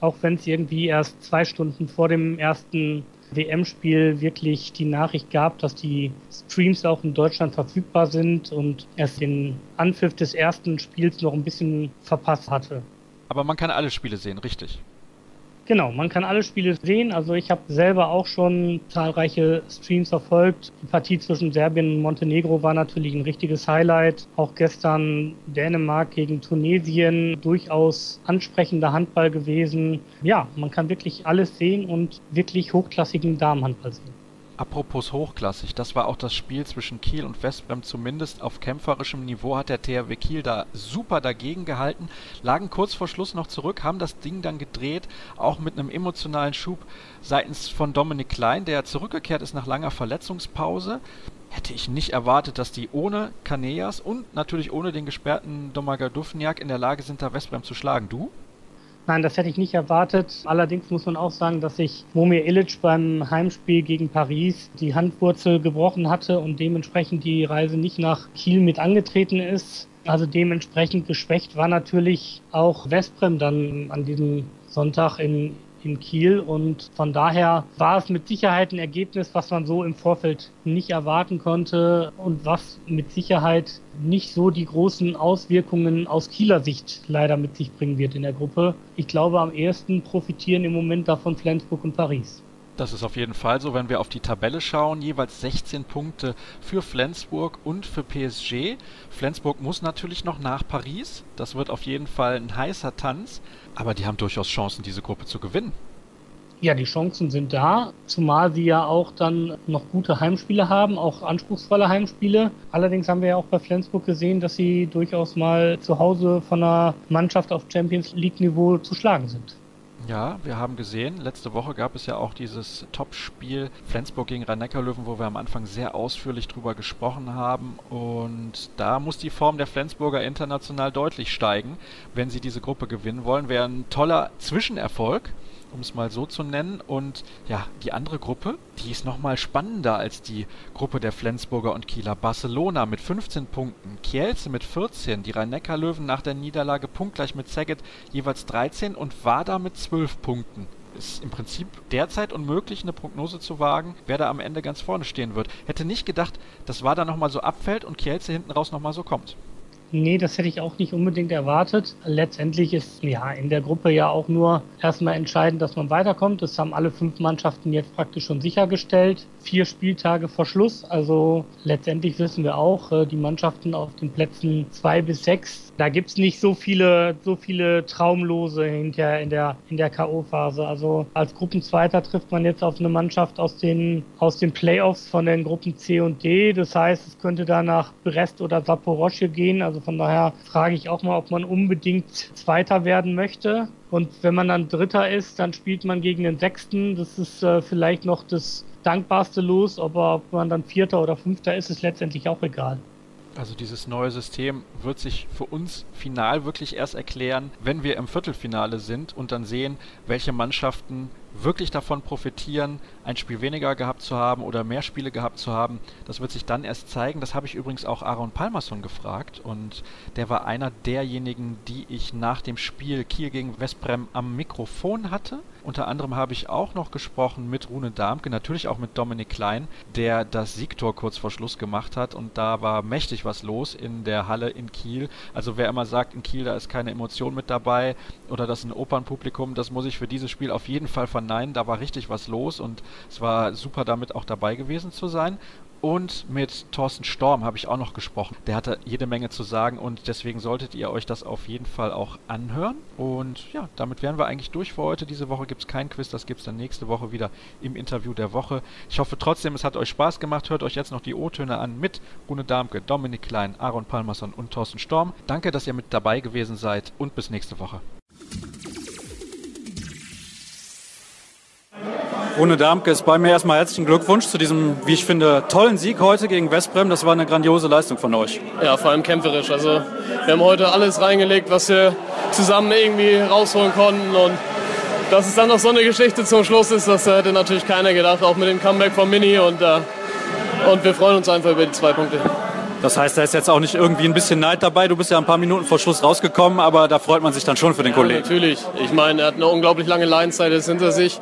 [SPEAKER 8] auch wenn es irgendwie erst zwei Stunden vor dem ersten WM-Spiel wirklich die Nachricht gab, dass die Streams auch in Deutschland verfügbar sind und erst den Anpfiff des ersten Spiels noch ein bisschen verpasst hatte.
[SPEAKER 2] Aber man kann alle Spiele sehen, richtig?
[SPEAKER 8] Genau, man kann alle Spiele sehen. Also ich habe selber auch schon zahlreiche Streams verfolgt. Die Partie zwischen Serbien und Montenegro war natürlich ein richtiges Highlight. Auch gestern Dänemark gegen Tunesien, durchaus ansprechender Handball gewesen. Ja, man kann wirklich alles sehen und wirklich hochklassigen Damenhandball sehen.
[SPEAKER 2] Apropos hochklassig, das war auch das Spiel zwischen Kiel und Westbrem. Zumindest auf kämpferischem Niveau hat der THW Kiel da super dagegen gehalten, lagen kurz vor Schluss noch zurück, haben das Ding dann gedreht, auch mit einem emotionalen Schub seitens von Dominik Klein, der zurückgekehrt ist nach langer Verletzungspause. Hätte ich nicht erwartet, dass die ohne Kaneas und natürlich ohne den gesperrten Domaga Dufniak in der Lage sind, da Westbrem zu schlagen. Du?
[SPEAKER 8] Nein, das hätte ich nicht erwartet. Allerdings muss man auch sagen, dass sich Momir Illich beim Heimspiel gegen Paris die Handwurzel gebrochen hatte und dementsprechend die Reise nicht nach Kiel mit angetreten ist. Also dementsprechend geschwächt war natürlich auch Westbrem dann an diesem Sonntag in in Kiel und von daher war es mit Sicherheit ein Ergebnis, was man so im Vorfeld nicht erwarten konnte und was mit Sicherheit nicht so die großen Auswirkungen aus Kieler Sicht leider mit sich bringen wird in der Gruppe. Ich glaube, am ehesten profitieren im Moment davon Flensburg und Paris.
[SPEAKER 2] Das ist auf jeden Fall so, wenn wir auf die Tabelle schauen. Jeweils 16 Punkte für Flensburg und für PSG. Flensburg muss natürlich noch nach Paris. Das wird auf jeden Fall ein heißer Tanz. Aber die haben durchaus Chancen, diese Gruppe zu gewinnen.
[SPEAKER 8] Ja, die Chancen sind da, zumal sie ja auch dann noch gute Heimspiele haben, auch anspruchsvolle Heimspiele. Allerdings haben wir ja auch bei Flensburg gesehen, dass sie durchaus mal zu Hause von einer Mannschaft auf Champions League Niveau zu schlagen sind.
[SPEAKER 2] Ja, wir haben gesehen, letzte Woche gab es ja auch dieses Topspiel Flensburg gegen Rhein-Neckar-Löwen, wo wir am Anfang sehr ausführlich drüber gesprochen haben. Und da muss die Form der Flensburger international deutlich steigen, wenn sie diese Gruppe gewinnen wollen. Wäre ein toller Zwischenerfolg um es mal so zu nennen. Und ja, die andere Gruppe, die ist nochmal spannender als die Gruppe der Flensburger und Kieler. Barcelona mit 15 Punkten, Kielce mit 14, die Rhein-Neckar-Löwen nach der Niederlage punktgleich mit Saget jeweils 13 und Wada mit 12 Punkten ist im Prinzip derzeit unmöglich, eine Prognose zu wagen, wer da am Ende ganz vorne stehen wird. Hätte nicht gedacht, dass Wada nochmal so abfällt und Kielce hinten raus nochmal so kommt.
[SPEAKER 8] Nee, das hätte ich auch nicht unbedingt erwartet. Letztendlich ist ja in der Gruppe ja auch nur erstmal entscheidend, dass man weiterkommt. Das haben alle fünf Mannschaften jetzt praktisch schon sichergestellt. Vier Spieltage vor Schluss. Also letztendlich wissen wir auch, äh, die Mannschaften auf den Plätzen zwei bis sechs, da gibt's nicht so viele, so viele Traumlose hinterher in der, in der K.O.-Phase. Also als Gruppenzweiter trifft man jetzt auf eine Mannschaft aus den, aus den Playoffs von den Gruppen C und D. Das heißt, es könnte da nach Brest oder Saporosche gehen. Also von daher frage ich auch mal, ob man unbedingt Zweiter werden möchte. Und wenn man dann Dritter ist, dann spielt man gegen den Sechsten. Das ist äh, vielleicht noch das dankbarste Los, aber ob man dann Vierter oder Fünfter ist, ist letztendlich auch egal.
[SPEAKER 2] Also dieses neue System wird sich für uns final wirklich erst erklären, wenn wir im Viertelfinale sind und dann sehen, welche Mannschaften wirklich davon profitieren, ein Spiel weniger gehabt zu haben oder mehr Spiele gehabt zu haben. Das wird sich dann erst zeigen. Das habe ich übrigens auch Aaron Palmerson gefragt und der war einer derjenigen, die ich nach dem Spiel Kiel gegen Westbrem am Mikrofon hatte. Unter anderem habe ich auch noch gesprochen mit Rune Darmke, natürlich auch mit Dominik Klein, der das Siegtor kurz vor Schluss gemacht hat und da war mächtig was los in der Halle in Kiel. Also wer immer sagt, in Kiel da ist keine Emotion mit dabei oder das ist ein Opernpublikum, das muss ich für dieses Spiel auf jeden Fall verneinen. Da war richtig was los und es war super damit auch dabei gewesen zu sein. Und mit Thorsten Storm habe ich auch noch gesprochen. Der hatte jede Menge zu sagen und deswegen solltet ihr euch das auf jeden Fall auch anhören. Und ja, damit wären wir eigentlich durch für heute. Diese Woche gibt es kein Quiz, das gibt es dann nächste Woche wieder im Interview der Woche. Ich hoffe trotzdem, es hat euch Spaß gemacht. Hört euch jetzt noch die O-Töne an mit Rune Darmke, Dominik Klein, Aaron Palmerson und Thorsten Storm. Danke, dass ihr mit dabei gewesen seid und bis nächste Woche.
[SPEAKER 4] Rune Darmke ist bei mir erstmal herzlichen Glückwunsch zu diesem, wie ich finde, tollen Sieg heute gegen Westbrem. Das war eine grandiose Leistung von euch.
[SPEAKER 11] Ja, vor allem kämpferisch. Also wir haben heute alles reingelegt, was wir zusammen irgendwie rausholen konnten und dass es dann noch so eine Geschichte zum Schluss ist, das hätte natürlich keiner gedacht, auch mit dem Comeback von Mini und, äh, und wir freuen uns einfach über die zwei Punkte.
[SPEAKER 4] Das heißt, da ist jetzt auch nicht irgendwie ein bisschen Neid dabei. Du bist ja ein paar Minuten vor Schluss rausgekommen, aber da freut man sich dann schon für den
[SPEAKER 11] ja,
[SPEAKER 4] Kollegen.
[SPEAKER 11] Natürlich. Ich meine, er hat eine unglaublich lange Leinzeit jetzt hinter sich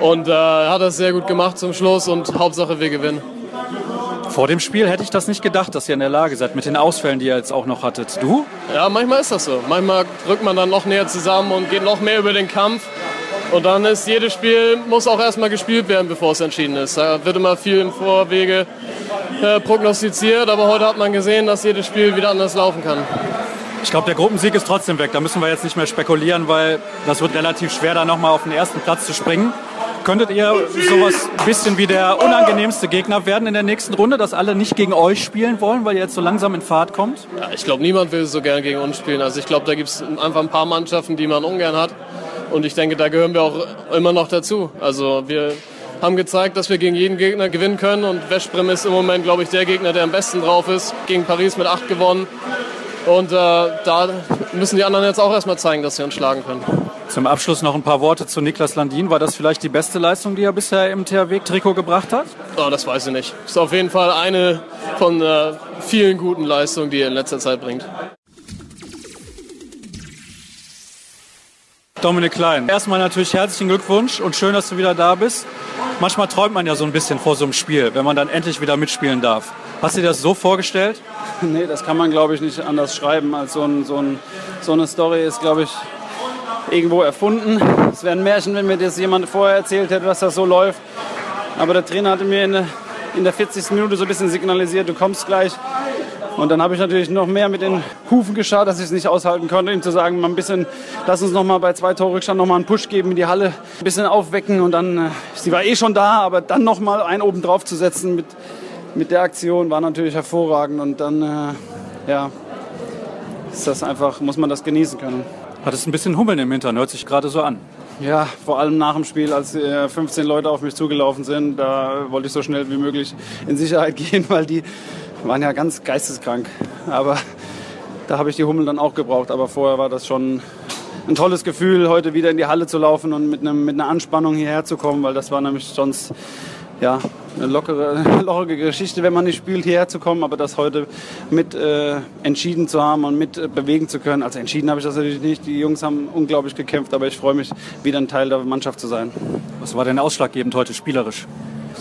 [SPEAKER 11] und äh, hat das sehr gut gemacht zum Schluss und Hauptsache wir gewinnen.
[SPEAKER 4] Vor dem Spiel hätte ich das nicht gedacht, dass ihr in der Lage seid, mit den Ausfällen, die ihr jetzt auch noch hattet. Du?
[SPEAKER 11] Ja, manchmal ist das so. Manchmal rückt man dann noch näher zusammen und geht noch mehr über den Kampf. Und dann ist jedes Spiel, muss auch erstmal gespielt werden, bevor es entschieden ist. Da wird immer viel im Vorwege äh, prognostiziert, aber heute hat man gesehen, dass jedes Spiel wieder anders laufen kann.
[SPEAKER 4] Ich glaube, der Gruppensieg ist trotzdem weg. Da müssen wir jetzt nicht mehr spekulieren, weil das wird relativ schwer, da nochmal auf den ersten Platz zu springen. Könntet ihr sowas ein bisschen wie der unangenehmste Gegner werden in der nächsten Runde, dass alle nicht gegen euch spielen wollen, weil ihr jetzt so langsam in Fahrt kommt?
[SPEAKER 11] Ja, ich glaube, niemand will so gern gegen uns spielen. Also ich glaube, da gibt es einfach ein paar Mannschaften, die man ungern hat. Und ich denke, da gehören wir auch immer noch dazu. Also wir haben gezeigt, dass wir gegen jeden Gegner gewinnen können. Und Westbrem ist im Moment, glaube ich, der Gegner, der am besten drauf ist. Gegen Paris mit 8 gewonnen. Und äh, da müssen die anderen jetzt auch erstmal zeigen, dass sie uns schlagen können.
[SPEAKER 4] Zum Abschluss noch ein paar Worte zu Niklas Landin. War das vielleicht die beste Leistung, die er bisher im THW-Trikot gebracht hat?
[SPEAKER 11] Oh, das weiß ich nicht. Ist auf jeden Fall eine von äh, vielen guten Leistungen, die er in letzter Zeit bringt.
[SPEAKER 4] Dominik Klein, erstmal natürlich herzlichen Glückwunsch und schön, dass du wieder da bist. Manchmal träumt man ja so ein bisschen vor so einem Spiel, wenn man dann endlich wieder mitspielen darf. Hast du dir das so vorgestellt?
[SPEAKER 12] Nee, das kann man, glaube ich, nicht anders schreiben. Als so, ein, so, ein, so eine Story ist, glaube ich, irgendwo erfunden. Es wäre ein Märchen, wenn mir das jemand vorher erzählt hätte, dass das so läuft. Aber der Trainer hatte mir in in der 40. Minute so ein bisschen signalisiert, du kommst gleich. Und dann habe ich natürlich noch mehr mit den Hufen geschaut, dass ich es nicht aushalten konnte, ihm zu sagen, mal ein bisschen, lass uns noch mal bei zwei Tore Rückstand noch mal einen Push geben in die Halle, ein bisschen aufwecken und dann, äh, sie war eh schon da, aber dann noch mal einen oben drauf zu setzen mit, mit der Aktion war natürlich hervorragend und dann, äh, ja, ist das einfach, muss man das genießen können.
[SPEAKER 4] Hattest ein bisschen Hummeln im Hintern, hört sich gerade so an.
[SPEAKER 12] Ja, vor allem nach dem Spiel, als äh, 15 Leute auf mich zugelaufen sind, da wollte ich so schnell wie möglich in Sicherheit gehen, weil die waren ja ganz geisteskrank. Aber da habe ich die Hummel dann auch gebraucht. Aber vorher war das schon ein tolles Gefühl, heute wieder in die Halle zu laufen und mit, einem, mit einer Anspannung hierher zu kommen, weil das war nämlich sonst ja, eine lockere, lockere Geschichte, wenn man nicht spielt, hierher zu kommen, aber das heute mit äh, entschieden zu haben und mit äh, bewegen zu können. Also entschieden habe ich das natürlich nicht. Die Jungs haben unglaublich gekämpft, aber ich freue mich, wieder ein Teil der Mannschaft zu sein.
[SPEAKER 4] Was war denn ausschlaggebend heute spielerisch?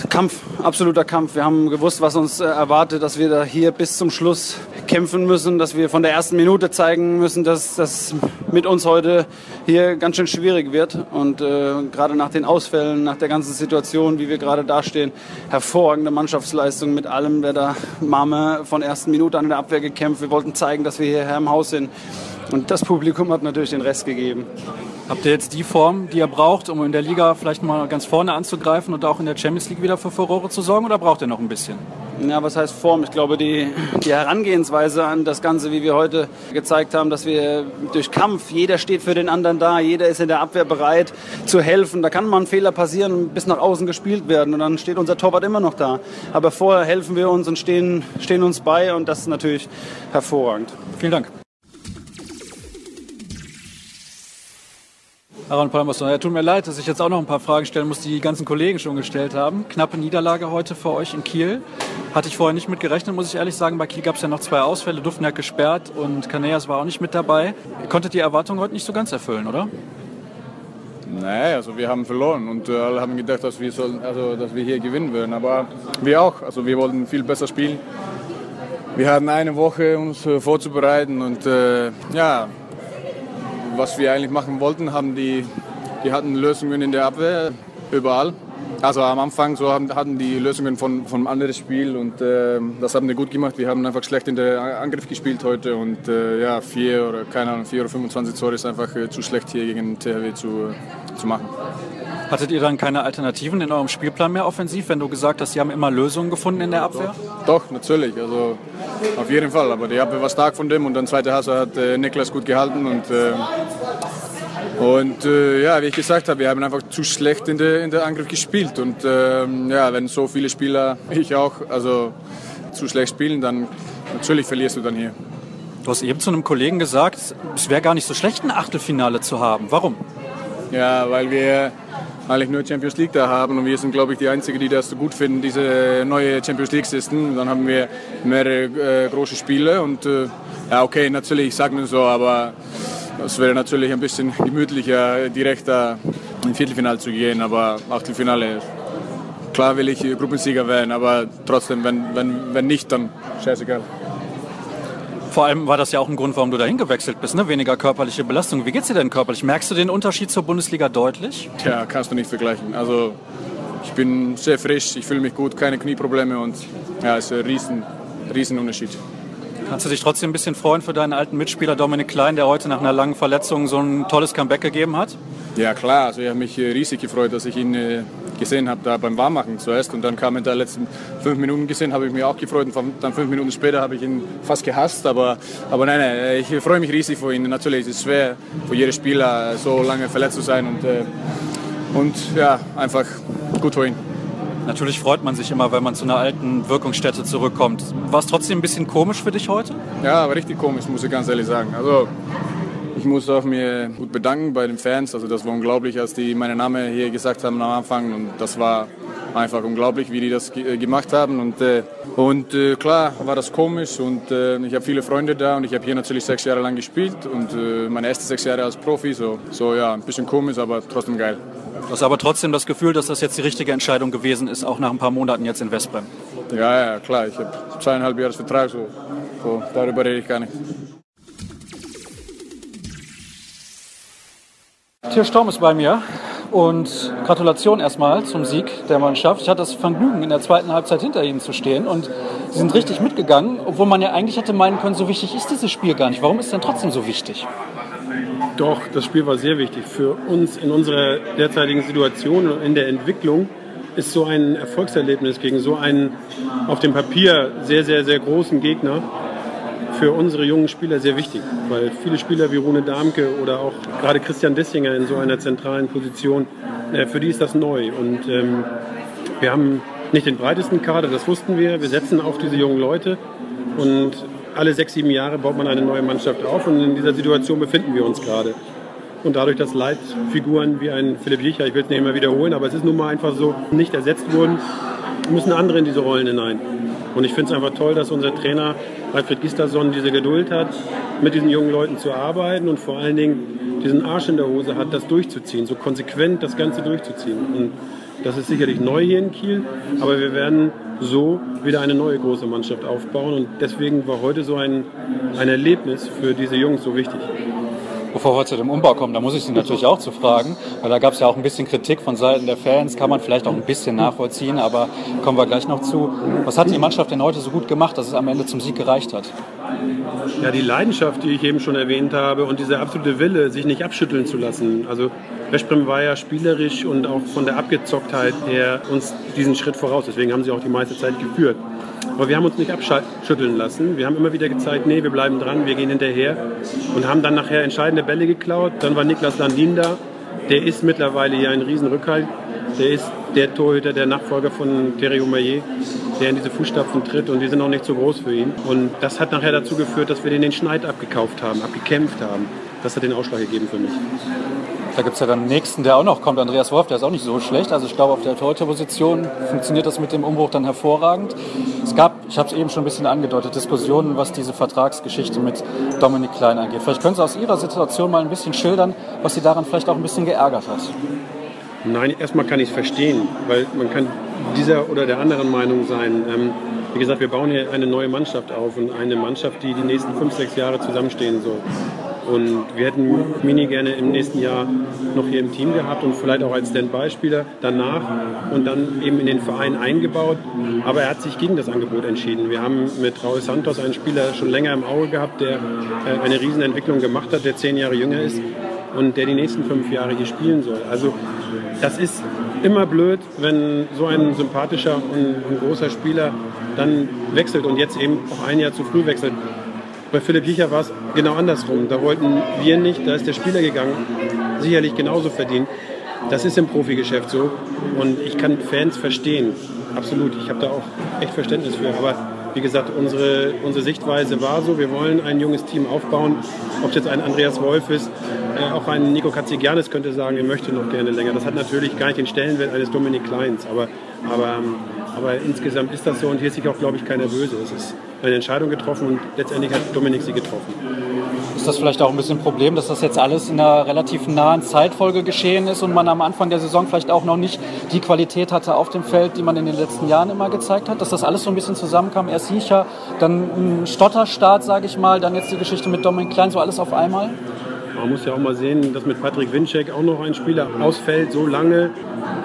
[SPEAKER 12] Kampf, absoluter Kampf. Wir haben gewusst, was uns äh, erwartet, dass wir da hier bis zum Schluss kämpfen müssen, dass wir von der ersten Minute zeigen müssen, dass das mit uns heute hier ganz schön schwierig wird. Und äh, gerade nach den Ausfällen, nach der ganzen Situation, wie wir gerade dastehen, hervorragende Mannschaftsleistung mit allem, wer da Mame von ersten Minute an der Abwehr gekämpft. Wir wollten zeigen, dass wir hierher im Haus sind. Und das Publikum hat natürlich den Rest gegeben.
[SPEAKER 4] Habt ihr jetzt die Form, die ihr braucht, um in der Liga vielleicht mal ganz vorne anzugreifen und auch in der Champions League wieder für Furore zu sorgen oder braucht ihr noch ein bisschen?
[SPEAKER 12] Ja, was heißt Form? Ich glaube, die, die Herangehensweise an das Ganze, wie wir heute gezeigt haben, dass wir durch Kampf, jeder steht für den anderen da, jeder ist in der Abwehr bereit zu helfen. Da kann mal ein Fehler passieren, bis nach außen gespielt werden und dann steht unser Torwart immer noch da. Aber vorher helfen wir uns und stehen, stehen uns bei und das ist natürlich hervorragend.
[SPEAKER 4] Vielen Dank. Aaron Palmerson, ja, tut mir leid, dass ich jetzt auch noch ein paar Fragen stellen muss, die die ganzen Kollegen schon gestellt haben. Knappe Niederlage heute für euch in Kiel. Hatte ich vorher nicht mit gerechnet, muss ich ehrlich sagen. Bei Kiel gab es ja noch zwei Ausfälle. Dufner gesperrt und Caneas war auch nicht mit dabei. Ihr konntet die Erwartungen heute nicht so ganz erfüllen, oder?
[SPEAKER 13] Nein, also wir haben verloren und äh, alle haben gedacht, dass wir, sollen, also, dass wir hier gewinnen würden. Aber wir auch. Also wir wollten viel besser spielen. Wir hatten eine Woche, uns äh, vorzubereiten und äh, ja, was wir eigentlich machen wollten, haben die, die hatten Lösungen in der Abwehr überall. Also am Anfang so haben, hatten die Lösungen von, einem anderen Spiel und äh, das haben wir gut gemacht. Wir haben einfach schlecht in der Angriff gespielt heute und äh, ja, vier oder keine Ahnung, vier oder 25 Tore ist einfach äh, zu schlecht hier gegen THW zu, äh, zu machen.
[SPEAKER 4] Hattet ihr dann keine Alternativen in eurem Spielplan mehr offensiv, wenn du gesagt hast, sie haben immer Lösungen gefunden in der Abwehr?
[SPEAKER 13] Doch, natürlich. Also auf jeden Fall. Aber die Abwehr war stark von dem und dann zweite Hasse hat äh, Niklas gut gehalten und äh, und äh, ja, wie ich gesagt habe, wir haben einfach zu schlecht in der, in der Angriff gespielt. Und ähm, ja, wenn so viele Spieler, ich auch, also zu schlecht spielen, dann natürlich verlierst du dann hier.
[SPEAKER 4] Du hast eben zu einem Kollegen gesagt, es wäre gar nicht so schlecht, ein Achtelfinale zu haben. Warum?
[SPEAKER 13] Ja, weil wir eigentlich nur Champions League da haben und wir sind, glaube ich, die Einzigen, die das so gut finden, diese neue Champions League-System. Dann haben wir mehrere äh, große Spiele und äh, ja, okay, natürlich, ich sage nur so, aber es wäre natürlich ein bisschen gemütlicher, direkt da ins Viertelfinale zu gehen, aber Achtelfinale, klar will ich Gruppensieger werden, aber trotzdem, wenn, wenn, wenn nicht, dann scheißegal.
[SPEAKER 4] Vor allem war das ja auch ein Grund, warum du dahin gewechselt bist, ne? weniger körperliche Belastung. Wie geht's dir denn körperlich? Merkst du den Unterschied zur Bundesliga deutlich?
[SPEAKER 13] Tja, kannst du nicht vergleichen. Also ich bin sehr frisch, ich fühle mich gut, keine Knieprobleme und ja, es ist ein riesen, riesen Unterschied.
[SPEAKER 4] Kannst du dich trotzdem ein bisschen freuen für deinen alten Mitspieler Dominik Klein, der heute nach einer langen Verletzung so ein tolles Comeback gegeben hat?
[SPEAKER 13] Ja klar, also ich habe mich riesig gefreut, dass ich ihn äh, gesehen habe da beim Warmmachen zuerst und dann kam in der letzten fünf Minuten gesehen, habe ich mich auch gefreut und dann fünf Minuten später habe ich ihn fast gehasst, aber, aber nein, nein, ich freue mich riesig für ihn. Natürlich ist es schwer für jeden Spieler so lange verletzt zu sein und, äh, und ja, einfach gut für ihn.
[SPEAKER 4] Natürlich freut man sich immer, wenn man zu einer alten Wirkungsstätte zurückkommt. War es trotzdem ein bisschen komisch für dich heute?
[SPEAKER 13] Ja, war richtig komisch, muss ich ganz ehrlich sagen. Also, ich muss auch mir gut bedanken bei den Fans. Also das war unglaublich, als die meinen Namen hier gesagt haben am Anfang. Und das war einfach unglaublich, wie die das gemacht haben. Und, äh, und äh, klar war das komisch. Und äh, ich habe viele Freunde da und ich habe hier natürlich sechs Jahre lang gespielt und äh, meine ersten sechs Jahre als Profi. So, so ja, ein bisschen komisch, aber trotzdem geil.
[SPEAKER 4] Du hast aber trotzdem das Gefühl, dass das jetzt die richtige Entscheidung gewesen ist, auch nach ein paar Monaten jetzt in Westbrem.
[SPEAKER 13] Ja, ja, klar. Ich habe zweieinhalb Jahre Vertrag, so, so darüber rede ich gar nicht.
[SPEAKER 4] Tier Storm ist bei mir und Gratulation erstmal zum Sieg der Mannschaft. Ich hatte das Vergnügen, in der zweiten Halbzeit hinter ihnen zu stehen und sie sind richtig mitgegangen, obwohl man ja eigentlich hätte meinen können, so wichtig ist dieses Spiel gar nicht. Warum ist es denn trotzdem so wichtig?
[SPEAKER 14] Doch, das Spiel war sehr wichtig. Für uns in unserer derzeitigen Situation und in der Entwicklung ist so ein Erfolgserlebnis gegen so einen auf dem Papier sehr, sehr, sehr großen Gegner für unsere jungen Spieler sehr wichtig, weil viele Spieler wie Rune Darmke oder auch gerade Christian Dessinger in so einer zentralen Position, äh, für die ist das neu. Und ähm, wir haben nicht den breitesten Kader, das wussten wir. Wir setzen auf diese jungen Leute und alle sechs, sieben Jahre baut man eine neue Mannschaft auf und in dieser Situation befinden wir uns gerade. Und dadurch, dass Leitfiguren wie ein Philipp Jicher, ich will es nicht immer wiederholen, aber es ist nun mal einfach so, nicht ersetzt wurden, müssen andere in diese Rollen hinein. Und ich finde es einfach toll, dass unser Trainer Alfred Gisterson diese Geduld hat, mit diesen jungen Leuten zu arbeiten und vor allen Dingen diesen Arsch in der Hose hat, das durchzuziehen, so konsequent das Ganze durchzuziehen. Und Das ist sicherlich neu hier in Kiel, aber wir werden so wieder eine neue große Mannschaft aufbauen. Und deswegen war heute so ein, ein Erlebnis für diese Jungs so wichtig.
[SPEAKER 4] Bevor wir zu dem Umbau kommen, da muss ich Sie natürlich auch zu fragen, weil da gab es ja auch ein bisschen Kritik von Seiten der Fans, kann man vielleicht auch ein bisschen nachvollziehen, aber kommen wir gleich noch zu. Was hat die Mannschaft denn heute so gut gemacht, dass es am Ende zum Sieg gereicht hat?
[SPEAKER 14] Ja, die Leidenschaft, die ich eben schon erwähnt habe und dieser absolute Wille, sich nicht abschütteln zu lassen. Also Westbrem war ja spielerisch und auch von der Abgezocktheit her uns diesen Schritt voraus. Deswegen haben sie auch die meiste Zeit geführt. Aber wir haben uns nicht abschütteln lassen. Wir haben immer wieder gezeigt, nee, wir bleiben dran, wir gehen hinterher und haben dann nachher entscheidende Bälle geklaut. Dann war Niklas Landin da. Der ist mittlerweile ja ein Riesenrückhalt. Der ist der Torhüter, der Nachfolger von Thierry Maillet, der in diese Fußstapfen tritt und die sind auch nicht so groß für ihn. Und das hat nachher dazu geführt, dass wir den Schneid abgekauft haben, abgekämpft haben. Das hat den Ausschlag gegeben für mich.
[SPEAKER 4] Da gibt es ja dann den nächsten, der auch noch kommt, Andreas Wolf, der ist auch nicht so schlecht. Also ich glaube, auf der Torhüterposition funktioniert das mit dem Umbruch dann hervorragend. Es gab, ich habe es eben schon ein bisschen angedeutet, Diskussionen, was diese Vertragsgeschichte mit Dominik Klein angeht. Vielleicht können Sie aus Ihrer Situation mal ein bisschen schildern, was Sie daran vielleicht auch ein bisschen geärgert hat.
[SPEAKER 14] Nein, erstmal kann ich es verstehen, weil man kann dieser oder der anderen Meinung sein. Ähm, wie gesagt, wir bauen hier eine neue Mannschaft auf und eine Mannschaft, die die nächsten fünf, sechs Jahre zusammenstehen soll. Und wir hätten Mini gerne im nächsten Jahr noch hier im Team gehabt und vielleicht auch als Standby-Spieler danach und dann eben in den Verein eingebaut. Aber er hat sich gegen das Angebot entschieden. Wir haben mit Raul Santos einen Spieler schon länger im Auge gehabt, der äh, eine Riesenentwicklung gemacht hat, der zehn Jahre jünger ist und der die nächsten fünf Jahre hier spielen soll. Also das ist immer blöd, wenn so ein sympathischer und großer Spieler dann wechselt und jetzt eben auch ein Jahr zu früh wechselt. Bei Philipp Jicher war es genau andersrum. Da wollten wir nicht, da ist der Spieler gegangen, sicherlich genauso verdient. Das ist im Profigeschäft so und ich kann Fans verstehen, absolut. Ich habe da auch echt Verständnis für. Aber wie gesagt, unsere, unsere Sichtweise war so, wir wollen ein junges Team aufbauen. Ob es jetzt ein Andreas Wolf ist, äh, auch ein Nico Katzigianis könnte sagen, er möchte noch gerne länger. Das hat natürlich gar nicht den Stellenwert eines Dominik Kleins, aber, aber, ähm, aber insgesamt ist das so und hier ist sich auch, glaube ich, keiner böse. Es ist eine Entscheidung getroffen und letztendlich hat Dominik sie getroffen.
[SPEAKER 4] Ist das vielleicht auch ein bisschen ein Problem, dass das jetzt alles in einer relativ nahen Zeitfolge geschehen ist und man am Anfang der Saison vielleicht auch noch nicht die Qualität hatte auf dem Feld, die man in den letzten Jahren immer gezeigt hat? Dass das alles so ein bisschen zusammenkam? Erst Siecher, dann ein Stotterstart, sage ich mal, dann jetzt die Geschichte mit Dominik Klein, so alles auf einmal?
[SPEAKER 14] Man muss ja auch mal sehen, dass mit Patrick Winczek auch noch ein Spieler ausfällt, so lange.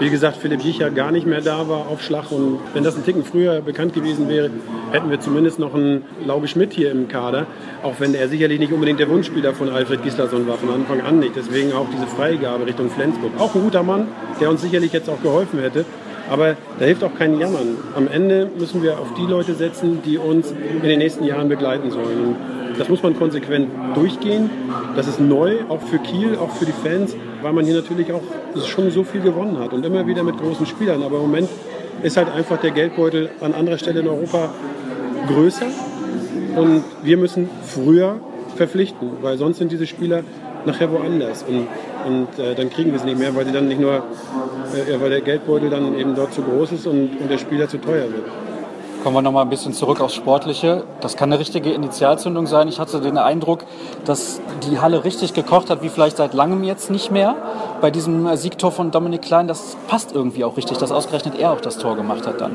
[SPEAKER 14] Wie gesagt, Philipp Jicher gar nicht mehr da war auf Schlag. Und wenn das ein Ticken früher bekannt gewesen wäre, hätten wir zumindest noch einen Lauge Schmidt hier im Kader. Auch wenn er sicherlich nicht unbedingt der Wunschspieler von Alfred Gislason war, von Anfang an nicht. Deswegen auch diese Freigabe Richtung Flensburg. Auch ein guter Mann, der uns sicherlich jetzt auch geholfen hätte. Aber da hilft auch kein Jammern. Am Ende müssen wir auf die Leute setzen, die uns in den nächsten Jahren begleiten sollen. Das muss man konsequent durchgehen. Das ist neu, auch für Kiel, auch für die Fans, weil man hier natürlich auch schon so viel gewonnen hat und immer wieder mit großen Spielern. Aber im Moment ist halt einfach der Geldbeutel an anderer Stelle in Europa größer und wir müssen früher verpflichten, weil sonst sind diese Spieler nachher woanders und, und äh, dann kriegen wir es nicht mehr, weil sie dann nicht nur, äh, weil der Geldbeutel dann eben dort zu groß ist und, und der Spieler zu teuer wird.
[SPEAKER 4] Kommen wir noch mal ein bisschen zurück aufs Sportliche. Das kann eine richtige Initialzündung sein. Ich hatte den Eindruck, dass die Halle richtig gekocht hat, wie vielleicht seit langem jetzt nicht mehr. Bei diesem Siegtor von Dominik Klein, das passt irgendwie auch richtig, dass ausgerechnet er auch das Tor gemacht hat dann.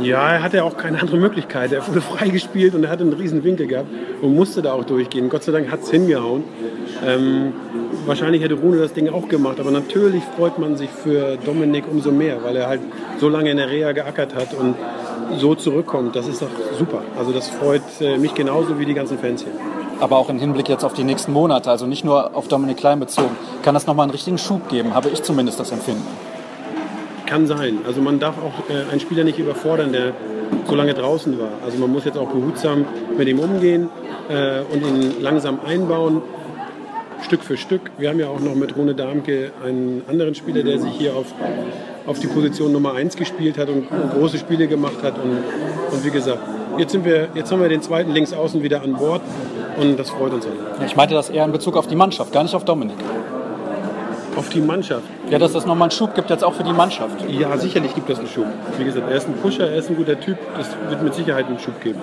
[SPEAKER 14] Ja, er hatte auch keine andere Möglichkeit. Er wurde freigespielt und er hatte einen riesen Winkel gehabt und musste da auch durchgehen. Gott sei Dank hat es hingehauen. Ähm, wahrscheinlich hätte Rune das Ding auch gemacht, aber natürlich freut man sich für Dominik umso mehr, weil er halt so lange in der Reha geackert hat und so zurückkommt, das ist doch super. Also das freut äh, mich genauso wie die ganzen Fans hier.
[SPEAKER 4] Aber auch im Hinblick jetzt auf die nächsten Monate, also nicht nur auf Dominik Klein bezogen, kann das nochmal einen richtigen Schub geben, habe ich zumindest das Empfinden.
[SPEAKER 14] Kann sein. Also man darf auch äh, einen Spieler nicht überfordern, der so lange draußen war. Also man muss jetzt auch behutsam mit ihm umgehen äh, und ihn langsam einbauen. Stück für Stück. Wir haben ja auch noch mit Rune Darmke einen anderen Spieler, der sich hier auf, auf die Position Nummer 1 gespielt hat und, und große Spiele gemacht hat. Und, und wie gesagt, jetzt, sind wir, jetzt haben wir den zweiten Linksaußen wieder an Bord und das freut uns alle.
[SPEAKER 4] Ich meinte das eher in Bezug auf die Mannschaft, gar nicht auf Dominik.
[SPEAKER 14] Auf die Mannschaft?
[SPEAKER 4] Ja, dass das nochmal einen Schub gibt jetzt auch für die Mannschaft.
[SPEAKER 14] Ja, sicherlich gibt das einen Schub. Wie gesagt, er ist ein Pusher, er ist ein guter Typ, das wird mit Sicherheit einen Schub geben.